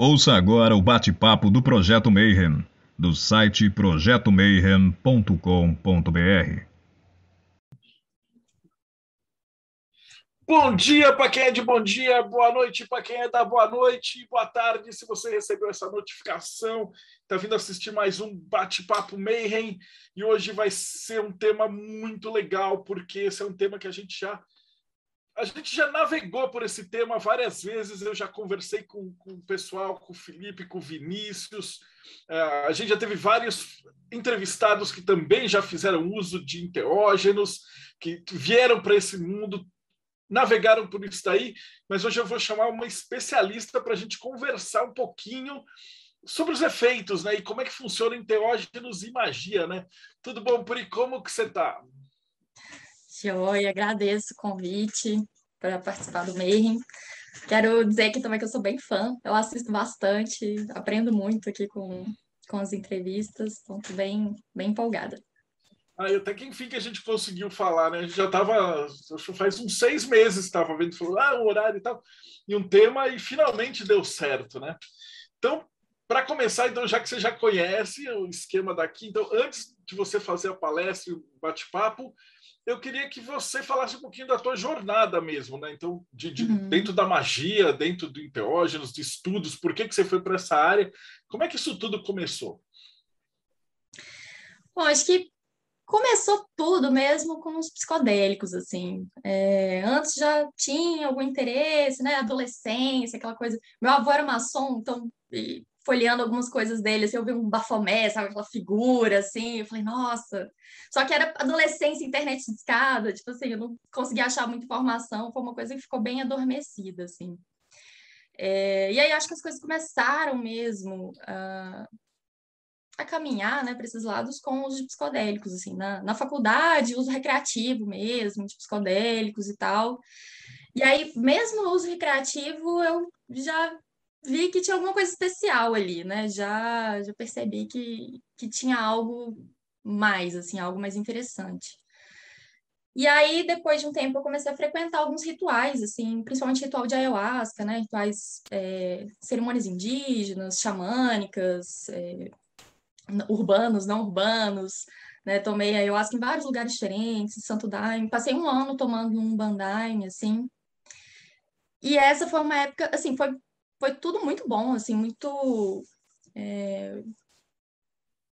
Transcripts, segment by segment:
Ouça agora o bate-papo do Projeto Mayhem, do site projetomayhem.com.br. Bom dia para quem é de bom dia, boa noite para quem é da boa noite, boa tarde se você recebeu essa notificação, está vindo assistir mais um bate-papo Mayhem e hoje vai ser um tema muito legal porque esse é um tema que a gente já a gente já navegou por esse tema várias vezes. Eu já conversei com, com o pessoal, com o Felipe, com o Vinícius. Uh, a gente já teve vários entrevistados que também já fizeram uso de enteógenos, que, vieram para esse mundo, navegaram por isso daí. Mas hoje eu vou chamar uma especialista para a gente conversar um pouquinho sobre os efeitos, né? E como é que funciona enteógenos e magia, né? Tudo bom, Puri? Como que você está? Joia, agradeço o convite para participar do Mayhem. Quero dizer aqui também que eu sou bem fã, eu assisto bastante, aprendo muito aqui com, com as entrevistas, estou bem, bem empolgada. Ah, até que enfim que a gente conseguiu falar, né? A gente já estava, faz uns seis meses estava vendo, falou, ah, o horário e tal, e um tema, e finalmente deu certo, né? Então, para começar, então, já que você já conhece o esquema daqui, então, antes de você fazer a palestra e o bate-papo, eu queria que você falasse um pouquinho da tua jornada mesmo, né? Então, de, de uhum. dentro da magia, dentro do enteógenos, de estudos, por que, que você foi para essa área? Como é que isso tudo começou? Bom, acho que começou tudo mesmo com os psicodélicos, assim. É, antes já tinha algum interesse, né? Adolescência, aquela coisa. Meu avô era maçom, então folheando algumas coisas dele, assim, eu vi um bafomé, sabe, aquela figura, assim, eu falei, nossa. Só que era adolescência, internet de escada, tipo assim, eu não conseguia achar muita informação, foi uma coisa que ficou bem adormecida, assim. É, e aí acho que as coisas começaram mesmo a, a caminhar, né, para esses lados com os psicodélicos, assim, na, na faculdade, uso recreativo mesmo, de psicodélicos e tal. E aí, mesmo no uso recreativo, eu já vi que tinha alguma coisa especial ali, né? Já, já percebi que, que tinha algo mais, assim, algo mais interessante. E aí, depois de um tempo, eu comecei a frequentar alguns rituais, assim, principalmente ritual de ayahuasca, né? Rituais, é, cerimônias indígenas, xamânicas, é, urbanos, não urbanos, né? Tomei ayahuasca em vários lugares diferentes, Santo Daime. Passei um ano tomando um bandaime, assim. E essa foi uma época, assim, foi foi tudo muito bom, assim, muito. É,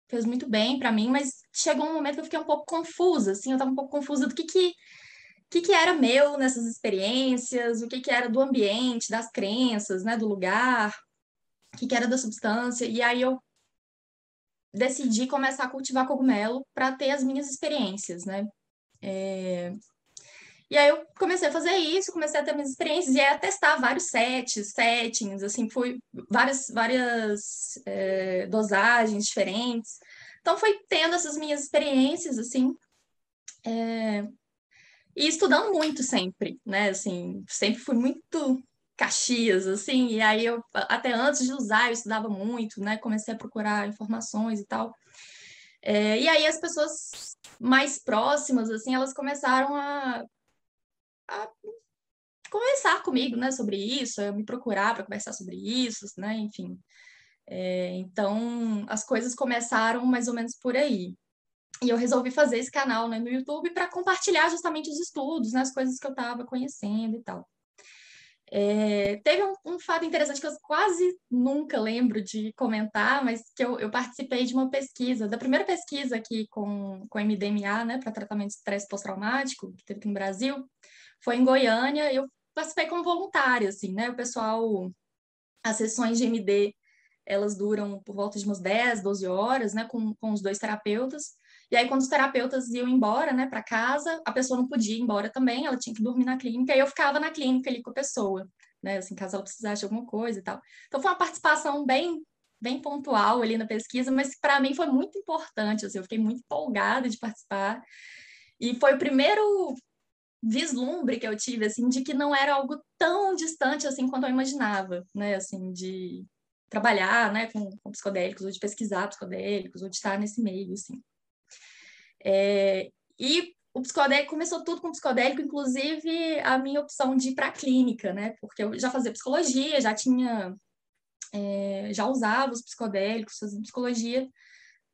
fez muito bem para mim, mas chegou um momento que eu fiquei um pouco confusa, assim, eu estava um pouco confusa do que que, que que era meu nessas experiências, o que que era do ambiente, das crenças, né, do lugar, o que que era da substância, e aí eu decidi começar a cultivar cogumelo para ter as minhas experiências, né? É, e aí eu comecei a fazer isso, comecei a ter minhas experiências e a testar vários sets, settings, assim, fui várias, várias é, dosagens diferentes. Então foi tendo essas minhas experiências, assim, é, e estudando muito sempre, né? Assim, sempre fui muito caxias, assim, e aí eu, até antes de usar, eu estudava muito, né? Comecei a procurar informações e tal. É, e aí as pessoas mais próximas, assim, elas começaram a a conversar comigo, né, sobre isso, a me procurar para conversar sobre isso, né, enfim. É, então, as coisas começaram mais ou menos por aí. E eu resolvi fazer esse canal né, no YouTube para compartilhar justamente os estudos, né, as coisas que eu estava conhecendo e tal. É, teve um, um, fato interessante que eu quase nunca lembro de comentar, mas que eu, eu participei de uma pesquisa, da primeira pesquisa aqui com, com MDMA, né, para tratamento de estresse pós-traumático, que teve aqui no Brasil, foi em Goiânia, eu participei como voluntária, assim, né? O pessoal, as sessões de MD, elas duram por volta de umas 10, 12 horas, né, com, com os dois terapeutas. E aí, quando os terapeutas iam embora, né, para casa, a pessoa não podia ir embora também, ela tinha que dormir na clínica, e eu ficava na clínica ali com a pessoa, né, assim, caso ela precisasse de alguma coisa e tal. Então, foi uma participação bem bem pontual ali na pesquisa, mas para mim foi muito importante, assim, eu fiquei muito empolgada de participar. E foi o primeiro vislumbre que eu tive, assim, de que não era algo tão distante, assim, quanto eu imaginava, né, assim, de trabalhar, né, com, com psicodélicos, ou de pesquisar psicodélicos, ou de estar nesse meio, assim. É, e o psicodélico começou tudo com psicodélico, inclusive a minha opção de ir para a clínica, né, porque eu já fazia psicologia, já tinha é, já usava os psicodélicos, fazendo psicologia,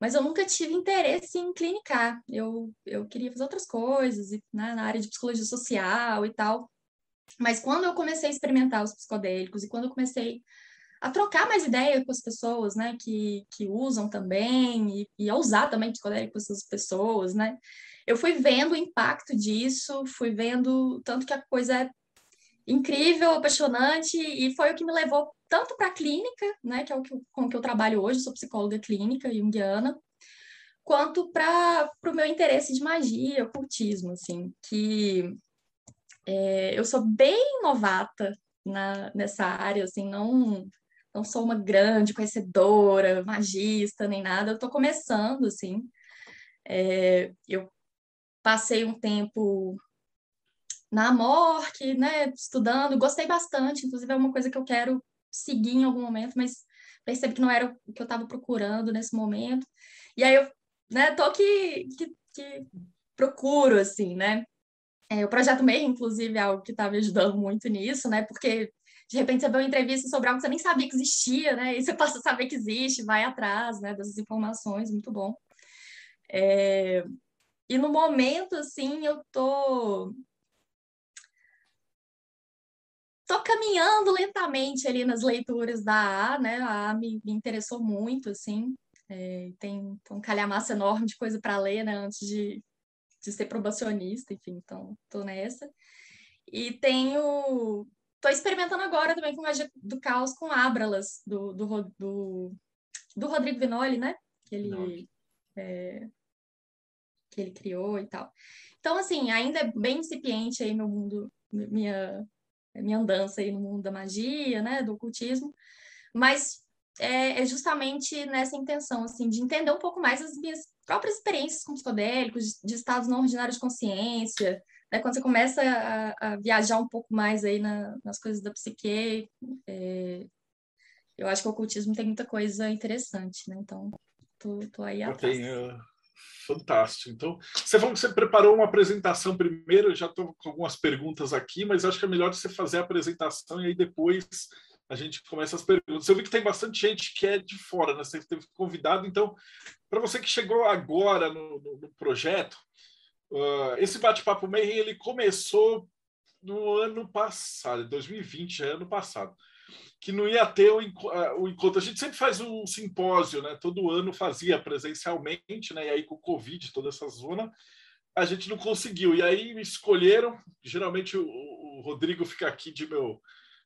mas eu nunca tive interesse em clinicar. Eu, eu queria fazer outras coisas, né, na área de psicologia social e tal. Mas quando eu comecei a experimentar os psicodélicos e quando eu comecei a trocar mais ideia com as pessoas, né, que, que usam também e, e a usar também psicodélico com essas pessoas, né, eu fui vendo o impacto disso, fui vendo tanto que a coisa é incrível, apaixonante e foi o que me levou tanto para a clínica, né, que é o que, com que eu trabalho hoje, sou psicóloga clínica junguiana, quanto para o meu interesse de magia, ocultismo, assim, que é, eu sou bem novata na, nessa área, assim, não não sou uma grande conhecedora, magista, nem nada, eu estou começando, assim. É, eu passei um tempo na MORC, né, estudando, gostei bastante, inclusive é uma coisa que eu quero seguir em algum momento, mas percebi que não era o que eu estava procurando nesse momento. E aí eu, né, tô que, que, que procuro, assim, né, é, o Projeto MEI, inclusive, é algo que está me ajudando muito nisso, né? Porque de repente você vê uma entrevista sobre algo que você nem sabia que existia, né? E você passa a saber que existe, vai atrás, né? Dessas informações, muito bom. É... E no momento, assim, eu tô tô caminhando lentamente ali nas leituras da A, né? A A me, me interessou muito, assim. É, tem, um calhamaço enorme de coisa para ler, né? Antes de, de ser probacionista, enfim, então tô nessa. E tenho. Tô experimentando agora também com Magia do Caos com Abralas, do, do, do, do Rodrigo Vinoli, né? Que ele, é, que ele criou e tal. Então, assim, ainda é bem incipiente aí meu mundo, minha, minha andança aí no mundo da magia, né? Do ocultismo. Mas é, é, justamente nessa intenção, assim, de entender um pouco mais as minhas próprias experiências com psicodélicos, de, estados não ordinários de consciência, né? Quando você começa a, a viajar um pouco mais aí na, nas coisas da psique, é, eu acho que o ocultismo tem muita coisa interessante, né? Então, tô, tô aí atrás. Tem, uh, fantástico. Então, você falou que você preparou uma apresentação primeiro, eu já estou com algumas perguntas aqui, mas acho que é melhor você fazer a apresentação e aí depois a gente começa as perguntas. Eu vi que tem bastante gente que é de fora, né? Você teve convidado, então, para você que chegou agora no, no, no projeto, uh, esse bate-papo Mayhem, ele começou no ano passado, 2020, é ano passado, que não ia ter o, uh, o, encontro. A gente sempre faz um simpósio, né? Todo ano fazia presencialmente, né? E aí com o Covid, toda essa zona, a gente não conseguiu. E aí me escolheram, geralmente o, o Rodrigo fica aqui de meu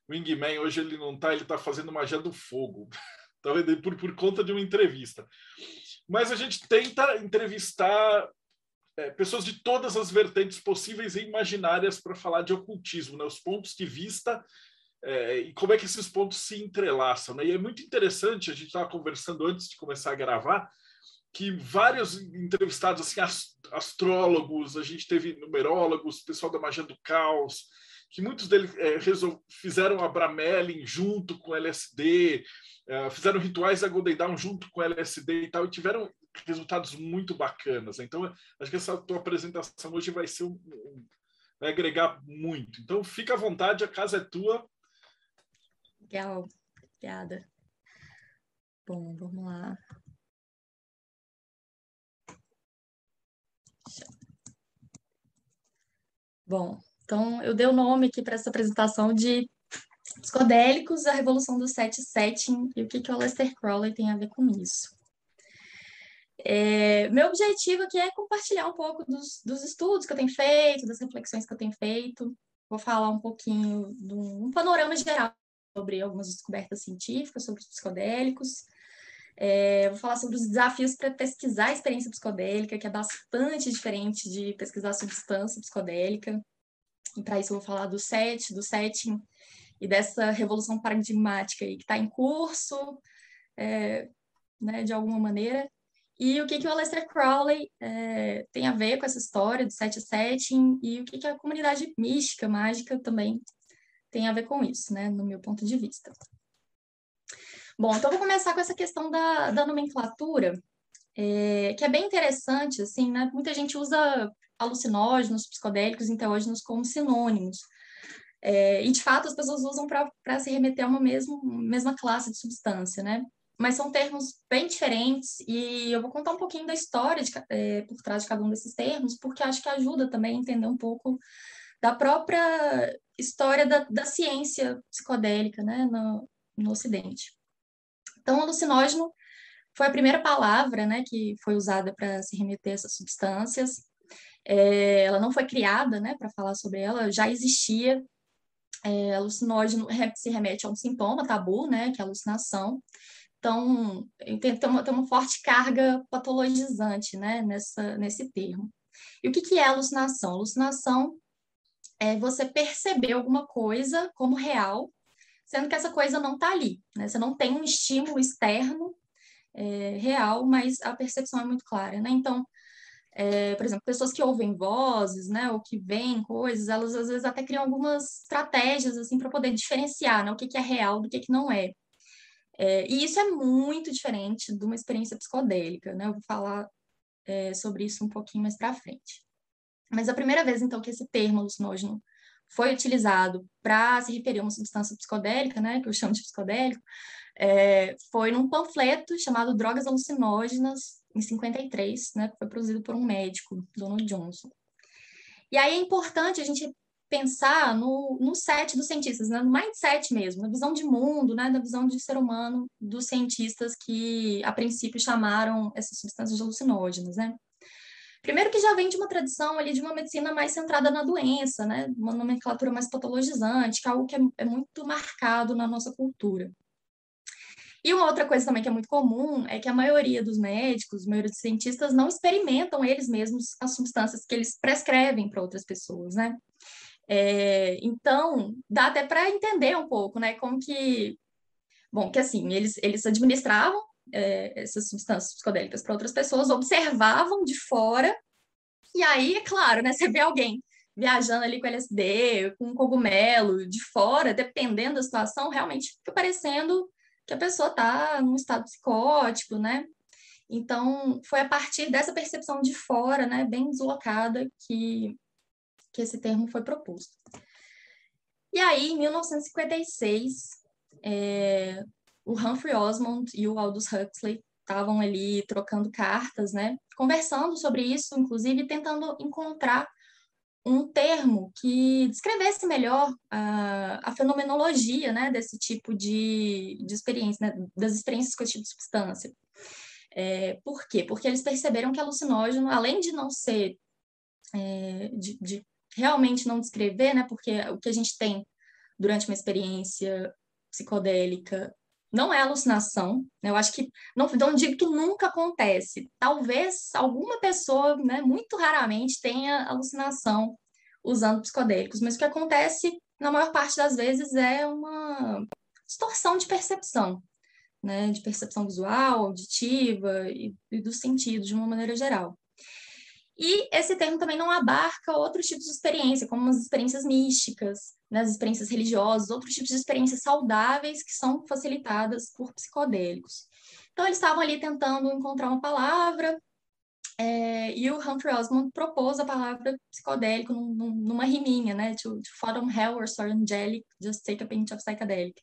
Wingman, hoje ele não está, ele está fazendo magia do fogo. Talvez por, por conta de uma entrevista. Mas a gente tenta entrevistar é, pessoas de todas as vertentes possíveis e imaginárias para falar de ocultismo, né? os pontos de vista é, e como é que esses pontos se entrelaçam. Né? E é muito interessante, a gente estava conversando antes de começar a gravar, que vários entrevistados, assim, astrólogos, a gente teve numerólogos, pessoal da magia do caos, que muitos deles é, fizeram a Bramelin junto com LSD, é, fizeram rituais da Golden Dawn junto com LSD e tal, e tiveram resultados muito bacanas. Então, acho que essa tua apresentação hoje vai ser um, um, vai agregar muito. Então, fica à vontade, a casa é tua. Legal, obrigada. Bom, vamos lá. Bom, então, eu dei o nome aqui para essa apresentação de Psicodélicos, a Revolução do Set Setting e o que, que o Aleister Crowley tem a ver com isso. É, meu objetivo aqui é compartilhar um pouco dos, dos, estudos que eu tenho feito, das reflexões que eu tenho feito. Vou falar um pouquinho de um panorama geral sobre algumas descobertas científicas sobre os psicodélicos. É, vou falar sobre os desafios para pesquisar a experiência psicodélica, que é bastante diferente de pesquisar substância psicodélica. E para isso eu vou falar do set, do setting e dessa revolução paradigmática aí que está em curso, é, né, de alguma maneira. E o que, que o Aleister Crowley é, tem a ver com essa história do set setting e o que, que a comunidade mística, mágica também tem a ver com isso, né, no meu ponto de vista. Bom, então vou começar com essa questão da, da nomenclatura, é, que é bem interessante, assim, né? Muita gente usa alucinógenos, psicodélicos, enteógenos como sinônimos. É, e, de fato, as pessoas usam para se remeter a uma mesmo, mesma classe de substância, né? Mas são termos bem diferentes e eu vou contar um pouquinho da história de, é, por trás de cada um desses termos, porque acho que ajuda também a entender um pouco da própria história da, da ciência psicodélica, né, no, no Ocidente. Então, alucinógeno foi a primeira palavra, né, que foi usada para se remeter a essas substâncias. É, ela não foi criada, né, para falar sobre ela, já existia é, alucinógeno se remete a um sintoma tabu, né, que é a alucinação. Então, tem, tem, uma, tem uma forte carga patologizante, né, nessa, nesse termo. E o que, que é alucinação? Alucinação é você perceber alguma coisa como real, sendo que essa coisa não está ali, né? Você não tem um estímulo externo é, real, mas a percepção é muito clara, né? Então, é, por exemplo, pessoas que ouvem vozes, né, ou que veem coisas, elas às vezes até criam algumas estratégias assim para poder diferenciar, né, o que, que é real do que, que não é. é. E isso é muito diferente de uma experiência psicodélica, né? Eu vou falar é, sobre isso um pouquinho mais para frente. Mas a primeira vez, então, que esse termo alucinógeno foi utilizado para se referir a uma substância psicodélica, né, que eu chamo de psicodélico, é, foi num panfleto chamado Drogas Alucinógenas, em 53, né, que foi produzido por um médico, Donald Johnson. E aí é importante a gente pensar no, no set dos cientistas, né, no mindset mesmo, na visão de mundo, né, na visão de ser humano dos cientistas que, a princípio, chamaram essas substâncias alucinógenas, né. Primeiro que já vem de uma tradição ali de uma medicina mais centrada na doença, né, uma nomenclatura mais patologizante, que é algo que é, é muito marcado na nossa cultura. E uma outra coisa também que é muito comum é que a maioria dos médicos, a maioria dos cientistas não experimentam eles mesmos as substâncias que eles prescrevem para outras pessoas, né? É, então, dá até para entender um pouco, né? Como que. Bom, que assim, eles, eles administravam é, essas substâncias psicodélicas para outras pessoas, observavam de fora, e aí, é claro, né? Você vê alguém viajando ali com LSD, com cogumelo, de fora, dependendo da situação, realmente fica parecendo que a pessoa está num estado psicótico, né? Então, foi a partir dessa percepção de fora, né, bem deslocada, que, que esse termo foi proposto. E aí, em 1956, é, o Humphrey Osmond e o Aldous Huxley estavam ali trocando cartas, né, conversando sobre isso, inclusive tentando encontrar um termo que descrevesse melhor a, a fenomenologia né, desse tipo de, de experiência, né, das experiências com esse tipo de substância. É, por quê? Porque eles perceberam que alucinógeno, além de não ser, é, de, de, realmente não descrever, né, porque o que a gente tem durante uma experiência psicodélica não é alucinação, né? eu acho que, não, não digo que nunca acontece, talvez alguma pessoa, né, muito raramente, tenha alucinação usando psicodélicos, mas o que acontece, na maior parte das vezes, é uma distorção de percepção, né, de percepção visual, auditiva e, e dos sentidos, de uma maneira geral. E esse termo também não abarca outros tipos de experiência, como as experiências místicas, né, as experiências religiosas, outros tipos de experiências saudáveis que são facilitadas por psicodélicos. Então, eles estavam ali tentando encontrar uma palavra, é, e o Humphrey Osmond propôs a palavra psicodélico num, numa riminha, né? To, to fathom hell or soar angelic, just take a pinch of psychedelic.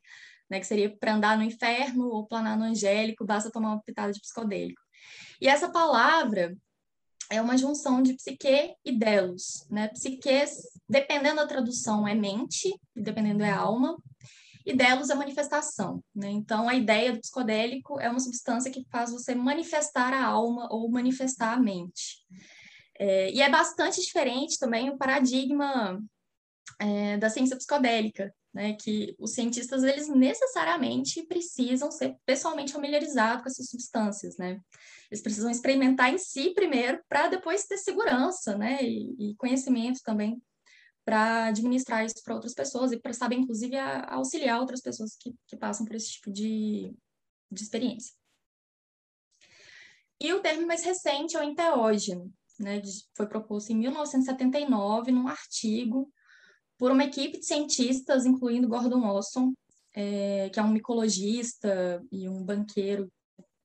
Né, que seria para andar no inferno ou planar no angélico, basta tomar uma pitada de psicodélico. E essa palavra, é uma junção de psique e delos, né? Psique, dependendo da tradução, é mente, dependendo é alma, e delos é manifestação, né? Então, a ideia do psicodélico é uma substância que faz você manifestar a alma ou manifestar a mente. É, e é bastante diferente também o paradigma é, da ciência psicodélica, né, que os cientistas eles necessariamente precisam ser pessoalmente familiarizados com essas substâncias, né? Eles precisam experimentar em si primeiro para depois ter segurança, né, e, e conhecimento também para administrar isso para outras pessoas e para saber, inclusive, a, auxiliar outras pessoas que, que passam por esse tipo de, de experiência. E o termo mais recente é o enteógeno, né, foi proposto em 1979 num artigo por uma equipe de cientistas, incluindo Gordon Olson, é, que é um micologista e um banqueiro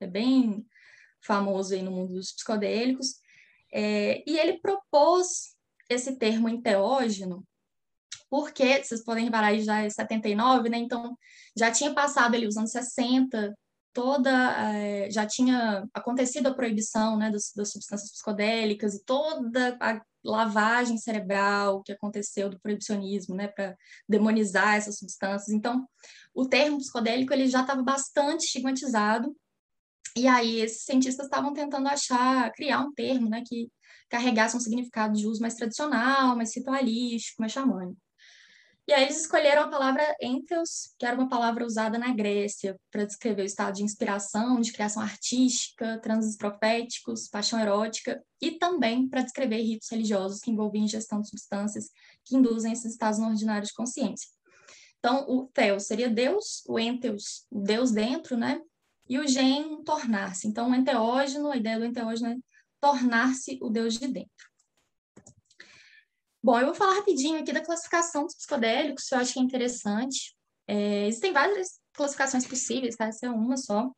é bem famoso aí no mundo dos psicodélicos, é, e ele propôs esse termo enteógeno porque vocês podem reparar aí já é 79, né? Então já tinha passado ali os anos 60, toda é, já tinha acontecido a proibição né, das, das, substâncias psicodélicas e toda a lavagem cerebral que aconteceu do proibicionismo, né, para demonizar essas substâncias. Então, o termo psicodélico ele já estava bastante estigmatizado. E aí esses cientistas estavam tentando achar, criar um termo, né, que carregasse um significado de uso mais tradicional, mais ritualístico, mais xamânico. E aí eles escolheram a palavra entheos, que era uma palavra usada na Grécia para descrever o estado de inspiração, de criação artística, transes proféticos, paixão erótica, e também para descrever ritos religiosos que envolviam ingestão de substâncias que induzem esses estados não ordinários de consciência. Então, o theos seria Deus, o entheos, Deus dentro, né? E o gen, tornar-se. Então, o enteógeno, a ideia do enteógeno é tornar-se o Deus de dentro. Bom, eu vou falar rapidinho aqui da classificação dos psicodélicos, que eu acho que é interessante. É, existem várias classificações possíveis, tá? Essa é uma só.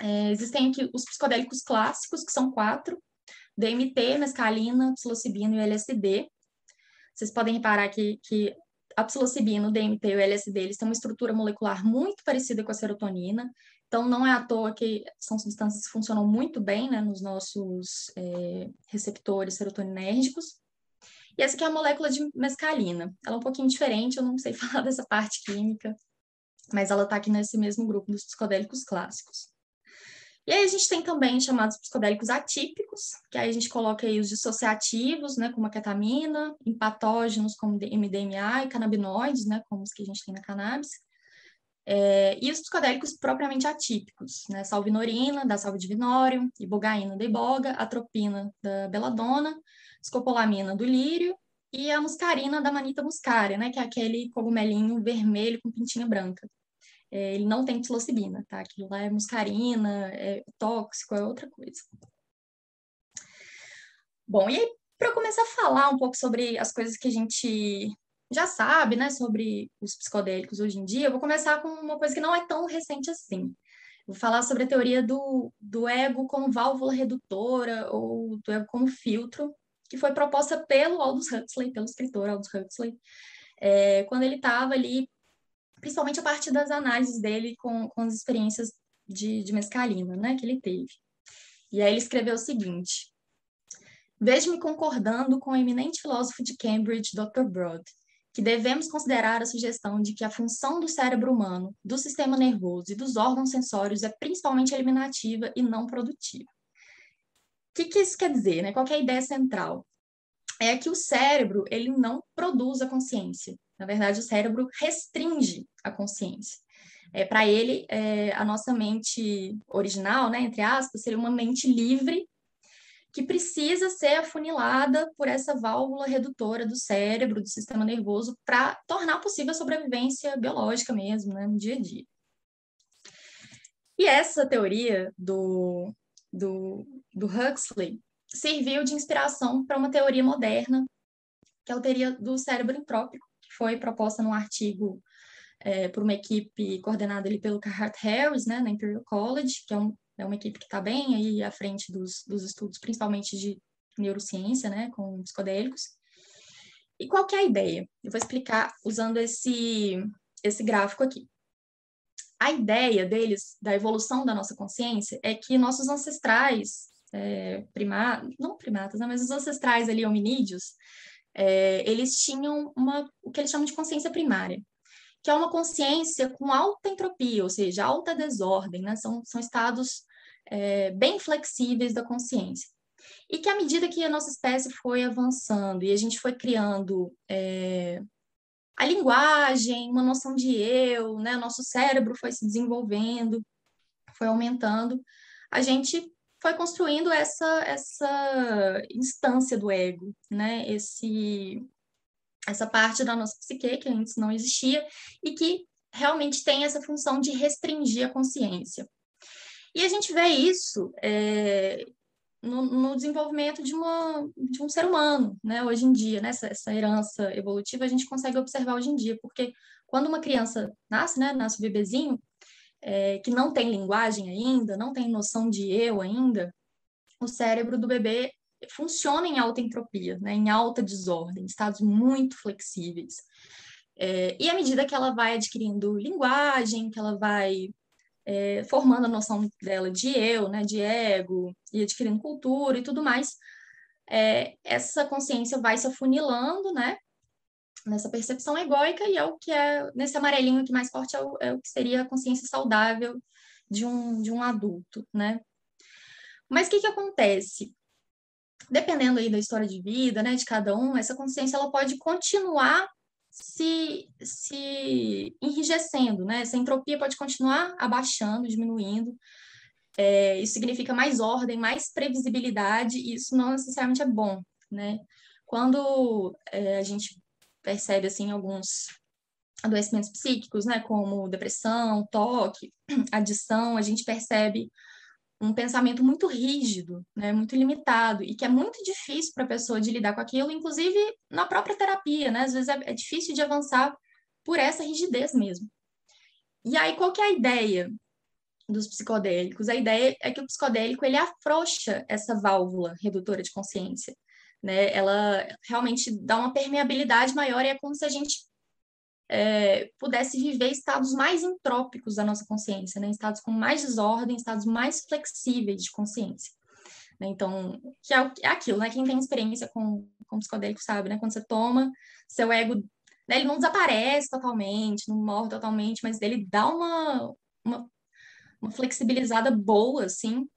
É, existem aqui os psicodélicos clássicos, que são quatro: DMT, mescalina, psilocibina e LSD. Vocês podem reparar que, que a psilocibina, o DMT e o LSD, eles têm uma estrutura molecular muito parecida com a serotonina. Então, não é à toa que são substâncias que funcionam muito bem né, nos nossos é, receptores serotoninérgicos. E essa aqui é a molécula de mescalina. Ela é um pouquinho diferente, eu não sei falar dessa parte química, mas ela está aqui nesse mesmo grupo dos psicodélicos clássicos. E aí a gente tem também chamados psicodélicos atípicos, que aí a gente coloca aí os dissociativos, né, como a ketamina, empatógenos como MDMA e canabinoides, né, como os que a gente tem na cannabis. É, e os psicodélicos propriamente atípicos, né, salvinorina, da salvidivinorium, ibogaína da iboga, atropina da beladona, escopolamina do lírio e a muscarina da manita muscaria, né, que é aquele cogumelinho vermelho com pintinha branca. É, ele não tem psilocibina, tá? Aquilo lá é muscarina, é tóxico, é outra coisa. Bom, e aí, para começar a falar um pouco sobre as coisas que a gente já sabe, né, sobre os psicodélicos hoje em dia, eu vou começar com uma coisa que não é tão recente assim. Vou falar sobre a teoria do, do ego como válvula redutora ou do ego como filtro que foi proposta pelo Aldous Huxley, pelo escritor Aldous Huxley, é, quando ele estava ali, principalmente a partir das análises dele com, com as experiências de, de mescalina, né, que ele teve. E aí ele escreveu o seguinte: Vejo-me concordando com o eminente filósofo de Cambridge, Dr. Broad, que devemos considerar a sugestão de que a função do cérebro humano, do sistema nervoso e dos órgãos sensórios é principalmente eliminativa e não produtiva que, que isso quer dizer? Né? Qual é a ideia central? É que o cérebro ele não produz a consciência. Na verdade, o cérebro restringe a consciência. É, Para ele, é, a nossa mente original, né, entre aspas, seria uma mente livre que precisa ser afunilada por essa válvula redutora do cérebro, do sistema nervoso, para tornar possível a sobrevivência biológica mesmo, né, no dia a dia. E essa teoria do, do, do Huxley serviu de inspiração para uma teoria moderna, que é a teoria do cérebro entrópico, que foi proposta num artigo é, por uma equipe coordenada ali pelo Carhart Harris, né, na Imperial College, que é, um, é uma equipe que está bem aí à frente dos, dos estudos, principalmente de neurociência, né, com psicodélicos. E qual que é a ideia? Eu vou explicar usando esse, esse gráfico aqui a ideia deles, da evolução da nossa consciência, é que nossos ancestrais, é, não primatas, né, mas os ancestrais ali, hominídeos, é, eles tinham uma, o que eles chamam de consciência primária, que é uma consciência com alta entropia, ou seja, alta desordem, né? são, são estados é, bem flexíveis da consciência. E que à medida que a nossa espécie foi avançando e a gente foi criando é, a linguagem, uma noção de eu, né? Nosso cérebro foi se desenvolvendo, foi aumentando. A gente foi construindo essa essa instância do ego, né? Esse essa parte da nossa psique que antes não existia e que realmente tem essa função de restringir a consciência. E a gente vê isso é, no, no, desenvolvimento de, uma, de um ser humano, né? Hoje em dia, né? Essa, essa, herança evolutiva a gente consegue observar hoje em dia, porque quando uma criança nasce, né? Nasce o bebezinho, é, que não tem linguagem ainda, não tem noção de eu ainda, o cérebro do bebê funciona em alta entropia, né, em alta desordem, estados muito flexíveis. É, e à medida que ela vai adquirindo linguagem, que ela vai é, formando a noção dela de eu, né, de ego, e adquirindo cultura e tudo mais, é, essa consciência vai se afunilando, né, nessa percepção egóica, e é o que é, nesse amarelinho aqui mais forte, é o, é o que seria a consciência saudável de um, de um adulto, né. Mas o que que acontece? Dependendo aí da história de vida, né, de cada um, essa consciência ela pode continuar se, se enrijecendo, né? Essa entropia pode continuar abaixando, diminuindo. É, isso significa mais ordem, mais previsibilidade, e isso não necessariamente é bom, né? Quando é, a gente percebe, assim, alguns adoecimentos psíquicos, né, como depressão, toque, adição, a gente percebe um pensamento muito rígido, né, muito limitado, e que é muito difícil para a pessoa de lidar com aquilo, inclusive na própria terapia, né? Às vezes é, é, difícil de avançar por essa rigidez mesmo. E aí, qual que é a ideia dos psicodélicos? A ideia é que o psicodélico, ele afrouxa essa válvula redutora de consciência, né? Ela realmente dá uma permeabilidade maior e é como se a gente é, pudesse viver estados mais entrópicos da nossa consciência, né? estados com mais desordem, estados mais flexíveis de consciência. Né? Então, que é, é, aquilo, né? Quem tem experiência com, com psicodélico sabe, né? Quando você toma, seu ego, né? ele não desaparece totalmente, não morre totalmente, mas ele dá uma, uma, uma flexibilizada boa, assim,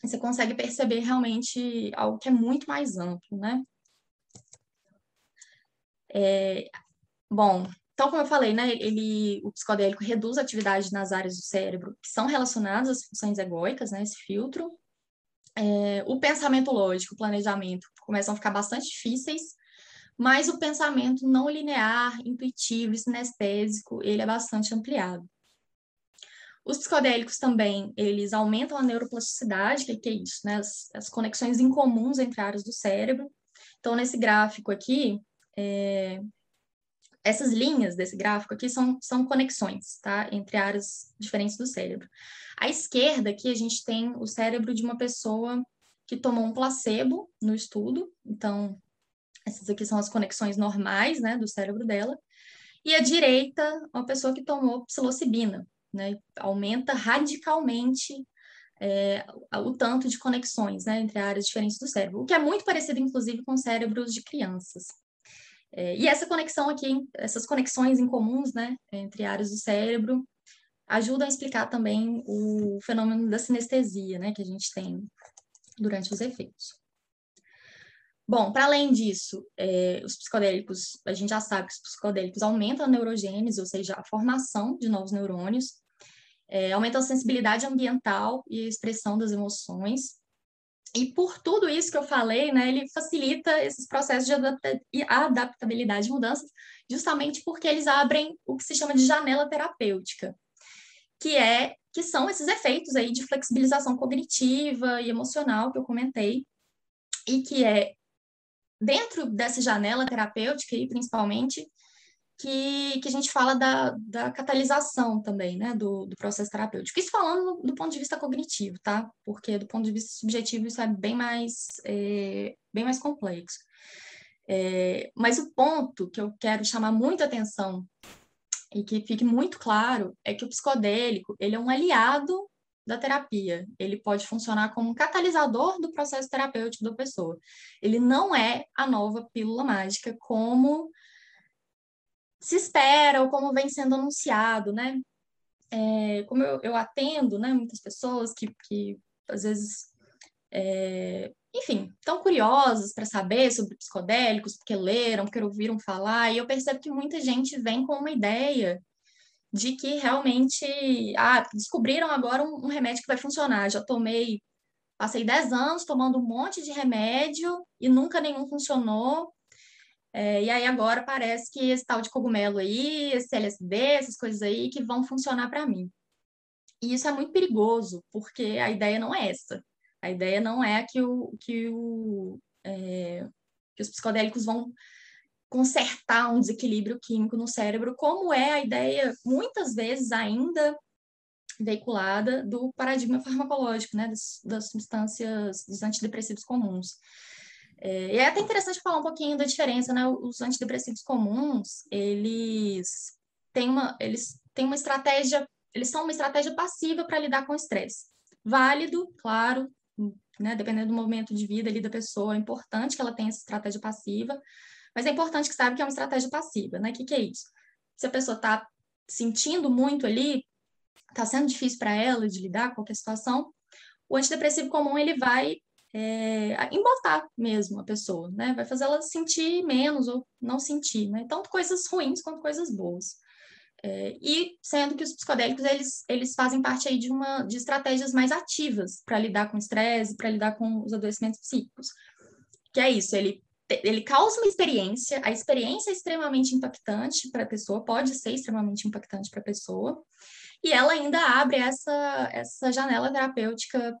você consegue perceber realmente algo que é muito mais amplo, né? É, bom, então, como eu falei, né, ele, o psicodélico reduz a atividade nas áreas do cérebro que são relacionadas às funções egóicas, né, esse filtro. É, o pensamento lógico, o planejamento começam a ficar bastante difíceis, mas o pensamento não linear, intuitivo sinestésico, ele é bastante ampliado. Os psicodélicos também, eles aumentam a neuroplasticidade, que, que é isso, né? As, as, conexões incomuns entre áreas do cérebro. Então, nesse gráfico aqui, é, essas linhas desse gráfico aqui são, são conexões, tá? Entre áreas diferentes do cérebro. À esquerda aqui a gente tem o cérebro de uma pessoa que tomou um placebo no estudo, então essas aqui são as conexões normais, né, do cérebro dela. E à direita, uma pessoa que tomou psilocibina, né? Aumenta radicalmente é, o tanto de conexões, né, entre áreas diferentes do cérebro, o que é muito parecido, inclusive, com cérebros de crianças. É, e essa conexão aqui, essas conexões em comuns, né, entre áreas do cérebro, ajudam a explicar também o fenômeno da sinestesia, né, que a gente tem durante os efeitos. Bom, para além disso, é, os psicodélicos, a gente já sabe que os psicodélicos aumentam a neurogênese, ou seja, a formação de novos neurônios, é, aumentam a sensibilidade ambiental e a expressão das emoções, e por tudo isso que eu falei, né, ele facilita esses processos de adaptabilidade e mudanças, justamente porque eles abrem o que se chama de janela terapêutica, que é que são esses efeitos aí de flexibilização cognitiva e emocional que eu comentei, e que é dentro dessa janela terapêutica aí, principalmente, que, que a gente fala da, da catalisação também, né, do, do processo terapêutico. Isso falando do, ponto de vista cognitivo, tá? Porque do ponto de vista subjetivo isso é bem mais, é, bem mais complexo. É, mas o ponto que eu quero chamar muita atenção e que fique muito claro é que o psicodélico ele é um aliado da terapia. Ele pode funcionar como um catalisador do processo terapêutico da pessoa. Ele não é a nova pílula mágica como se espera ou como vem sendo anunciado, né? É, como eu, eu, atendo, né, muitas pessoas que, que às vezes, é, enfim, estão curiosas para saber sobre psicodélicos, porque leram, porque ouviram falar, e eu percebo que muita gente vem com uma ideia de que realmente, ah, descobriram agora um, um remédio que vai funcionar, já tomei, passei 10 anos tomando um monte de remédio e nunca nenhum funcionou, é, e aí agora parece que esse tal de cogumelo aí, esse LSD, essas coisas aí que vão funcionar para mim. E isso é muito perigoso, porque a ideia não é essa. A ideia não é que, o, que, o, é, que os psicodélicos vão consertar um desequilíbrio químico no cérebro, como é a ideia, muitas vezes ainda veiculada, do paradigma farmacológico, né, das, das substâncias, dos antidepressivos comuns. É, e é até interessante falar um pouquinho da diferença, né? Os antidepressivos comuns, eles têm uma, eles têm uma estratégia, eles são uma estratégia passiva para lidar com o estresse. Válido, claro, né? Dependendo do momento de vida ali da pessoa, é importante que ela tenha essa estratégia passiva, mas é importante que saiba que é uma estratégia passiva, né? O que, que é isso? Se a pessoa está sentindo muito ali, está sendo difícil para ela de lidar com qualquer situação, o antidepressivo comum ele vai é, embotar mesmo a pessoa, né? Vai fazer ela sentir menos ou não sentir, né? Tanto coisas ruins quanto coisas boas. É, e sendo que os psicodélicos eles, eles fazem parte aí de uma de estratégias mais ativas para lidar com estresse, para lidar com os adoecimentos psíquicos. Que é isso, ele ele causa uma experiência, a experiência é extremamente impactante para a pessoa, pode ser extremamente impactante para a pessoa, e ela ainda abre essa, essa janela terapêutica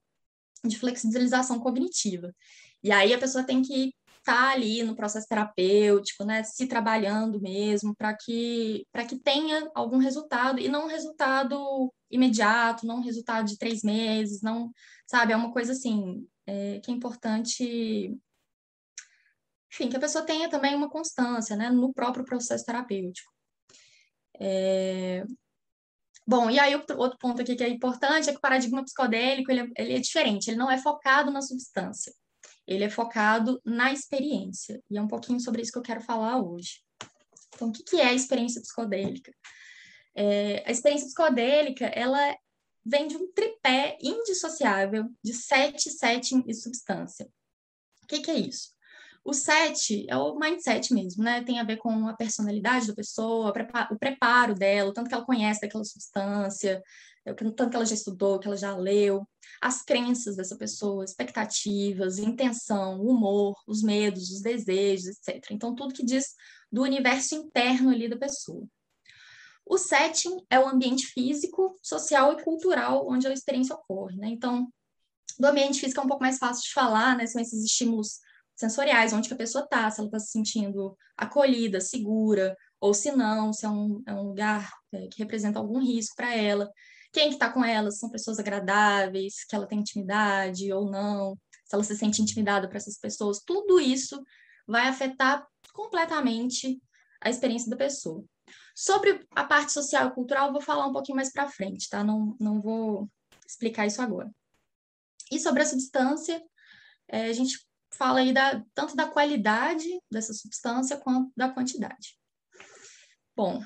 de flexibilização cognitiva. E aí a pessoa tem que estar tá ali no processo terapêutico, né, se trabalhando mesmo, para que, que tenha algum resultado, e não um resultado imediato, não um resultado de três meses, não, sabe, é uma coisa assim, é, que é importante, enfim, que a pessoa tenha também uma constância, né, no próprio processo terapêutico. É, Bom, e aí outro ponto aqui que é importante é que o paradigma psicodélico ele é, ele é diferente, ele não é focado na substância, ele é focado na experiência, e é um pouquinho sobre isso que eu quero falar hoje. Então, o que, que é a experiência psicodélica? É, a experiência psicodélica, ela vem de um tripé indissociável de sete setting e substância. O que, que é isso? O sete é o mindset mesmo, né? Tem a ver com a personalidade da pessoa, o preparo dela, o tanto que ela conhece daquela substância, o tanto que ela já estudou, que ela já leu, as crenças dessa pessoa, expectativas, intenção, humor, os medos, os desejos, etc. Então, tudo que diz do universo interno ali da pessoa. O setting é o ambiente físico, social e cultural onde a experiência ocorre, né? Então, do ambiente físico é um pouco mais fácil de falar, né? São esses estímulos sensoriais, onde que a pessoa está, se ela está se sentindo acolhida, segura, ou se não, se é um, é um lugar é, que representa algum risco para ela. Quem que está com ela, se são pessoas agradáveis, que ela tem intimidade ou não, se ela se sente intimidada para essas pessoas, tudo isso vai afetar completamente a experiência da pessoa. Sobre a parte social e cultural, eu vou falar um pouquinho mais para frente, tá? Não, não vou explicar isso agora. E sobre a substância, é, a gente fala aí da, tanto da qualidade dessa substância quanto da quantidade. Bom,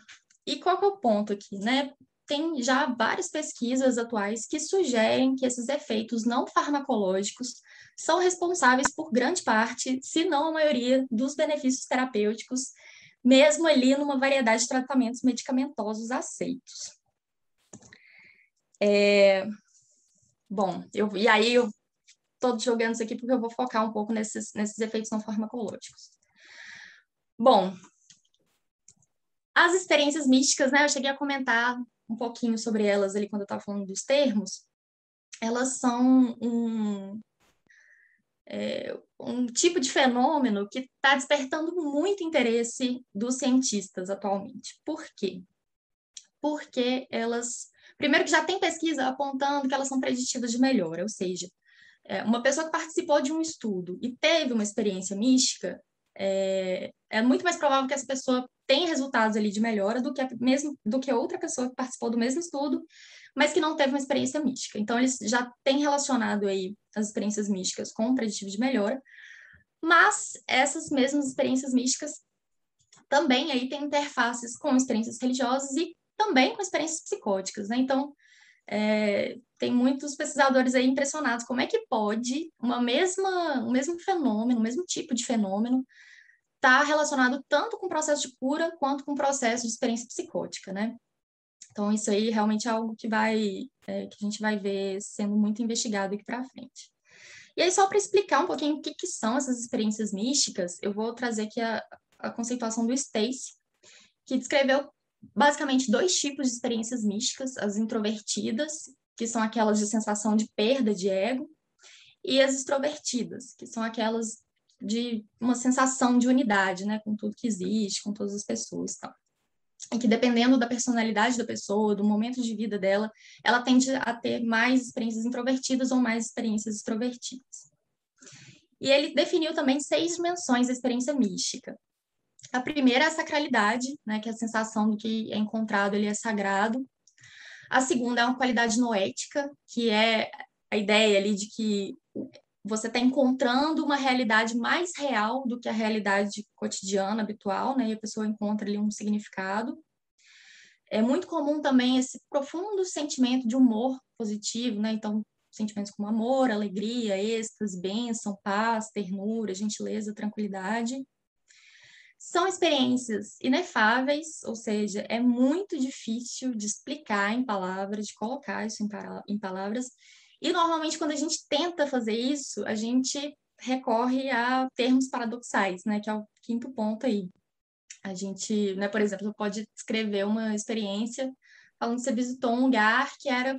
e qual é o ponto aqui, né? Tem já várias pesquisas atuais que sugerem que esses efeitos não farmacológicos são responsáveis por grande parte, se não a maioria, dos benefícios terapêuticos, mesmo ali numa variedade de tratamentos medicamentosos aceitos. É... Bom, eu, e aí eu estou jogando isso aqui porque eu vou focar um pouco nesses, nesses efeitos não farmacológicos. Bom, as experiências místicas, né? Eu cheguei a comentar um pouquinho sobre elas ali quando eu estava falando dos termos. Elas são um, é, um tipo de fenômeno que está despertando muito interesse dos cientistas atualmente. Por quê? Porque elas. Primeiro, que já tem pesquisa apontando que elas são preditivas de melhora, ou seja, é, uma pessoa que participou de um estudo e teve uma experiência mística, é, é, muito mais provável que essa pessoa tenha resultados ali de melhora do que, a, mesmo, do que outra pessoa que participou do mesmo estudo, mas que não teve uma experiência mística. Então, eles já têm relacionado aí as experiências místicas com o preditivo de melhora, mas essas mesmas experiências místicas também aí têm interfaces com experiências religiosas e também com experiências psicóticas, né? Então, é, tem muitos pesquisadores aí impressionados como é que pode uma mesma, um mesmo fenômeno, o mesmo tipo de fenômeno estar tá relacionado tanto com o processo de cura quanto com o processo de experiência psicótica, né? Então, isso aí realmente é algo que vai, é, que a gente vai ver sendo muito investigado aqui para frente. E aí, só para explicar um pouquinho o que, que, são essas experiências místicas, eu vou trazer aqui a, a conceituação do Stacy, que descreveu basicamente dois tipos de experiências místicas, as introvertidas, que são aquelas de sensação de perda de ego, e as extrovertidas, que são aquelas de uma sensação de unidade, né, com tudo que existe, com todas as pessoas tal. E que dependendo da personalidade da pessoa, do momento de vida dela, ela tende a ter mais experiências introvertidas ou mais experiências extrovertidas. E ele definiu também seis dimensões da experiência mística. A primeira é a sacralidade, né, que é a sensação do que é encontrado ele é sagrado. A segunda é uma qualidade noética, que é a ideia ali de que você está encontrando uma realidade mais real do que a realidade cotidiana, habitual, né? E a pessoa encontra ali um significado. É muito comum também esse profundo sentimento de humor positivo, né? Então, sentimentos como amor, alegria, êxtase, bênção, paz, ternura, gentileza, tranquilidade. São experiências inefáveis, ou seja, é muito difícil de explicar em palavras, de colocar isso em, palavras, e normalmente, quando a gente tenta fazer isso, a gente recorre a termos paradoxais, né? Que é o quinto ponto aí. A gente, né, por exemplo, pode descrever uma experiência falando que você visitou um lugar que era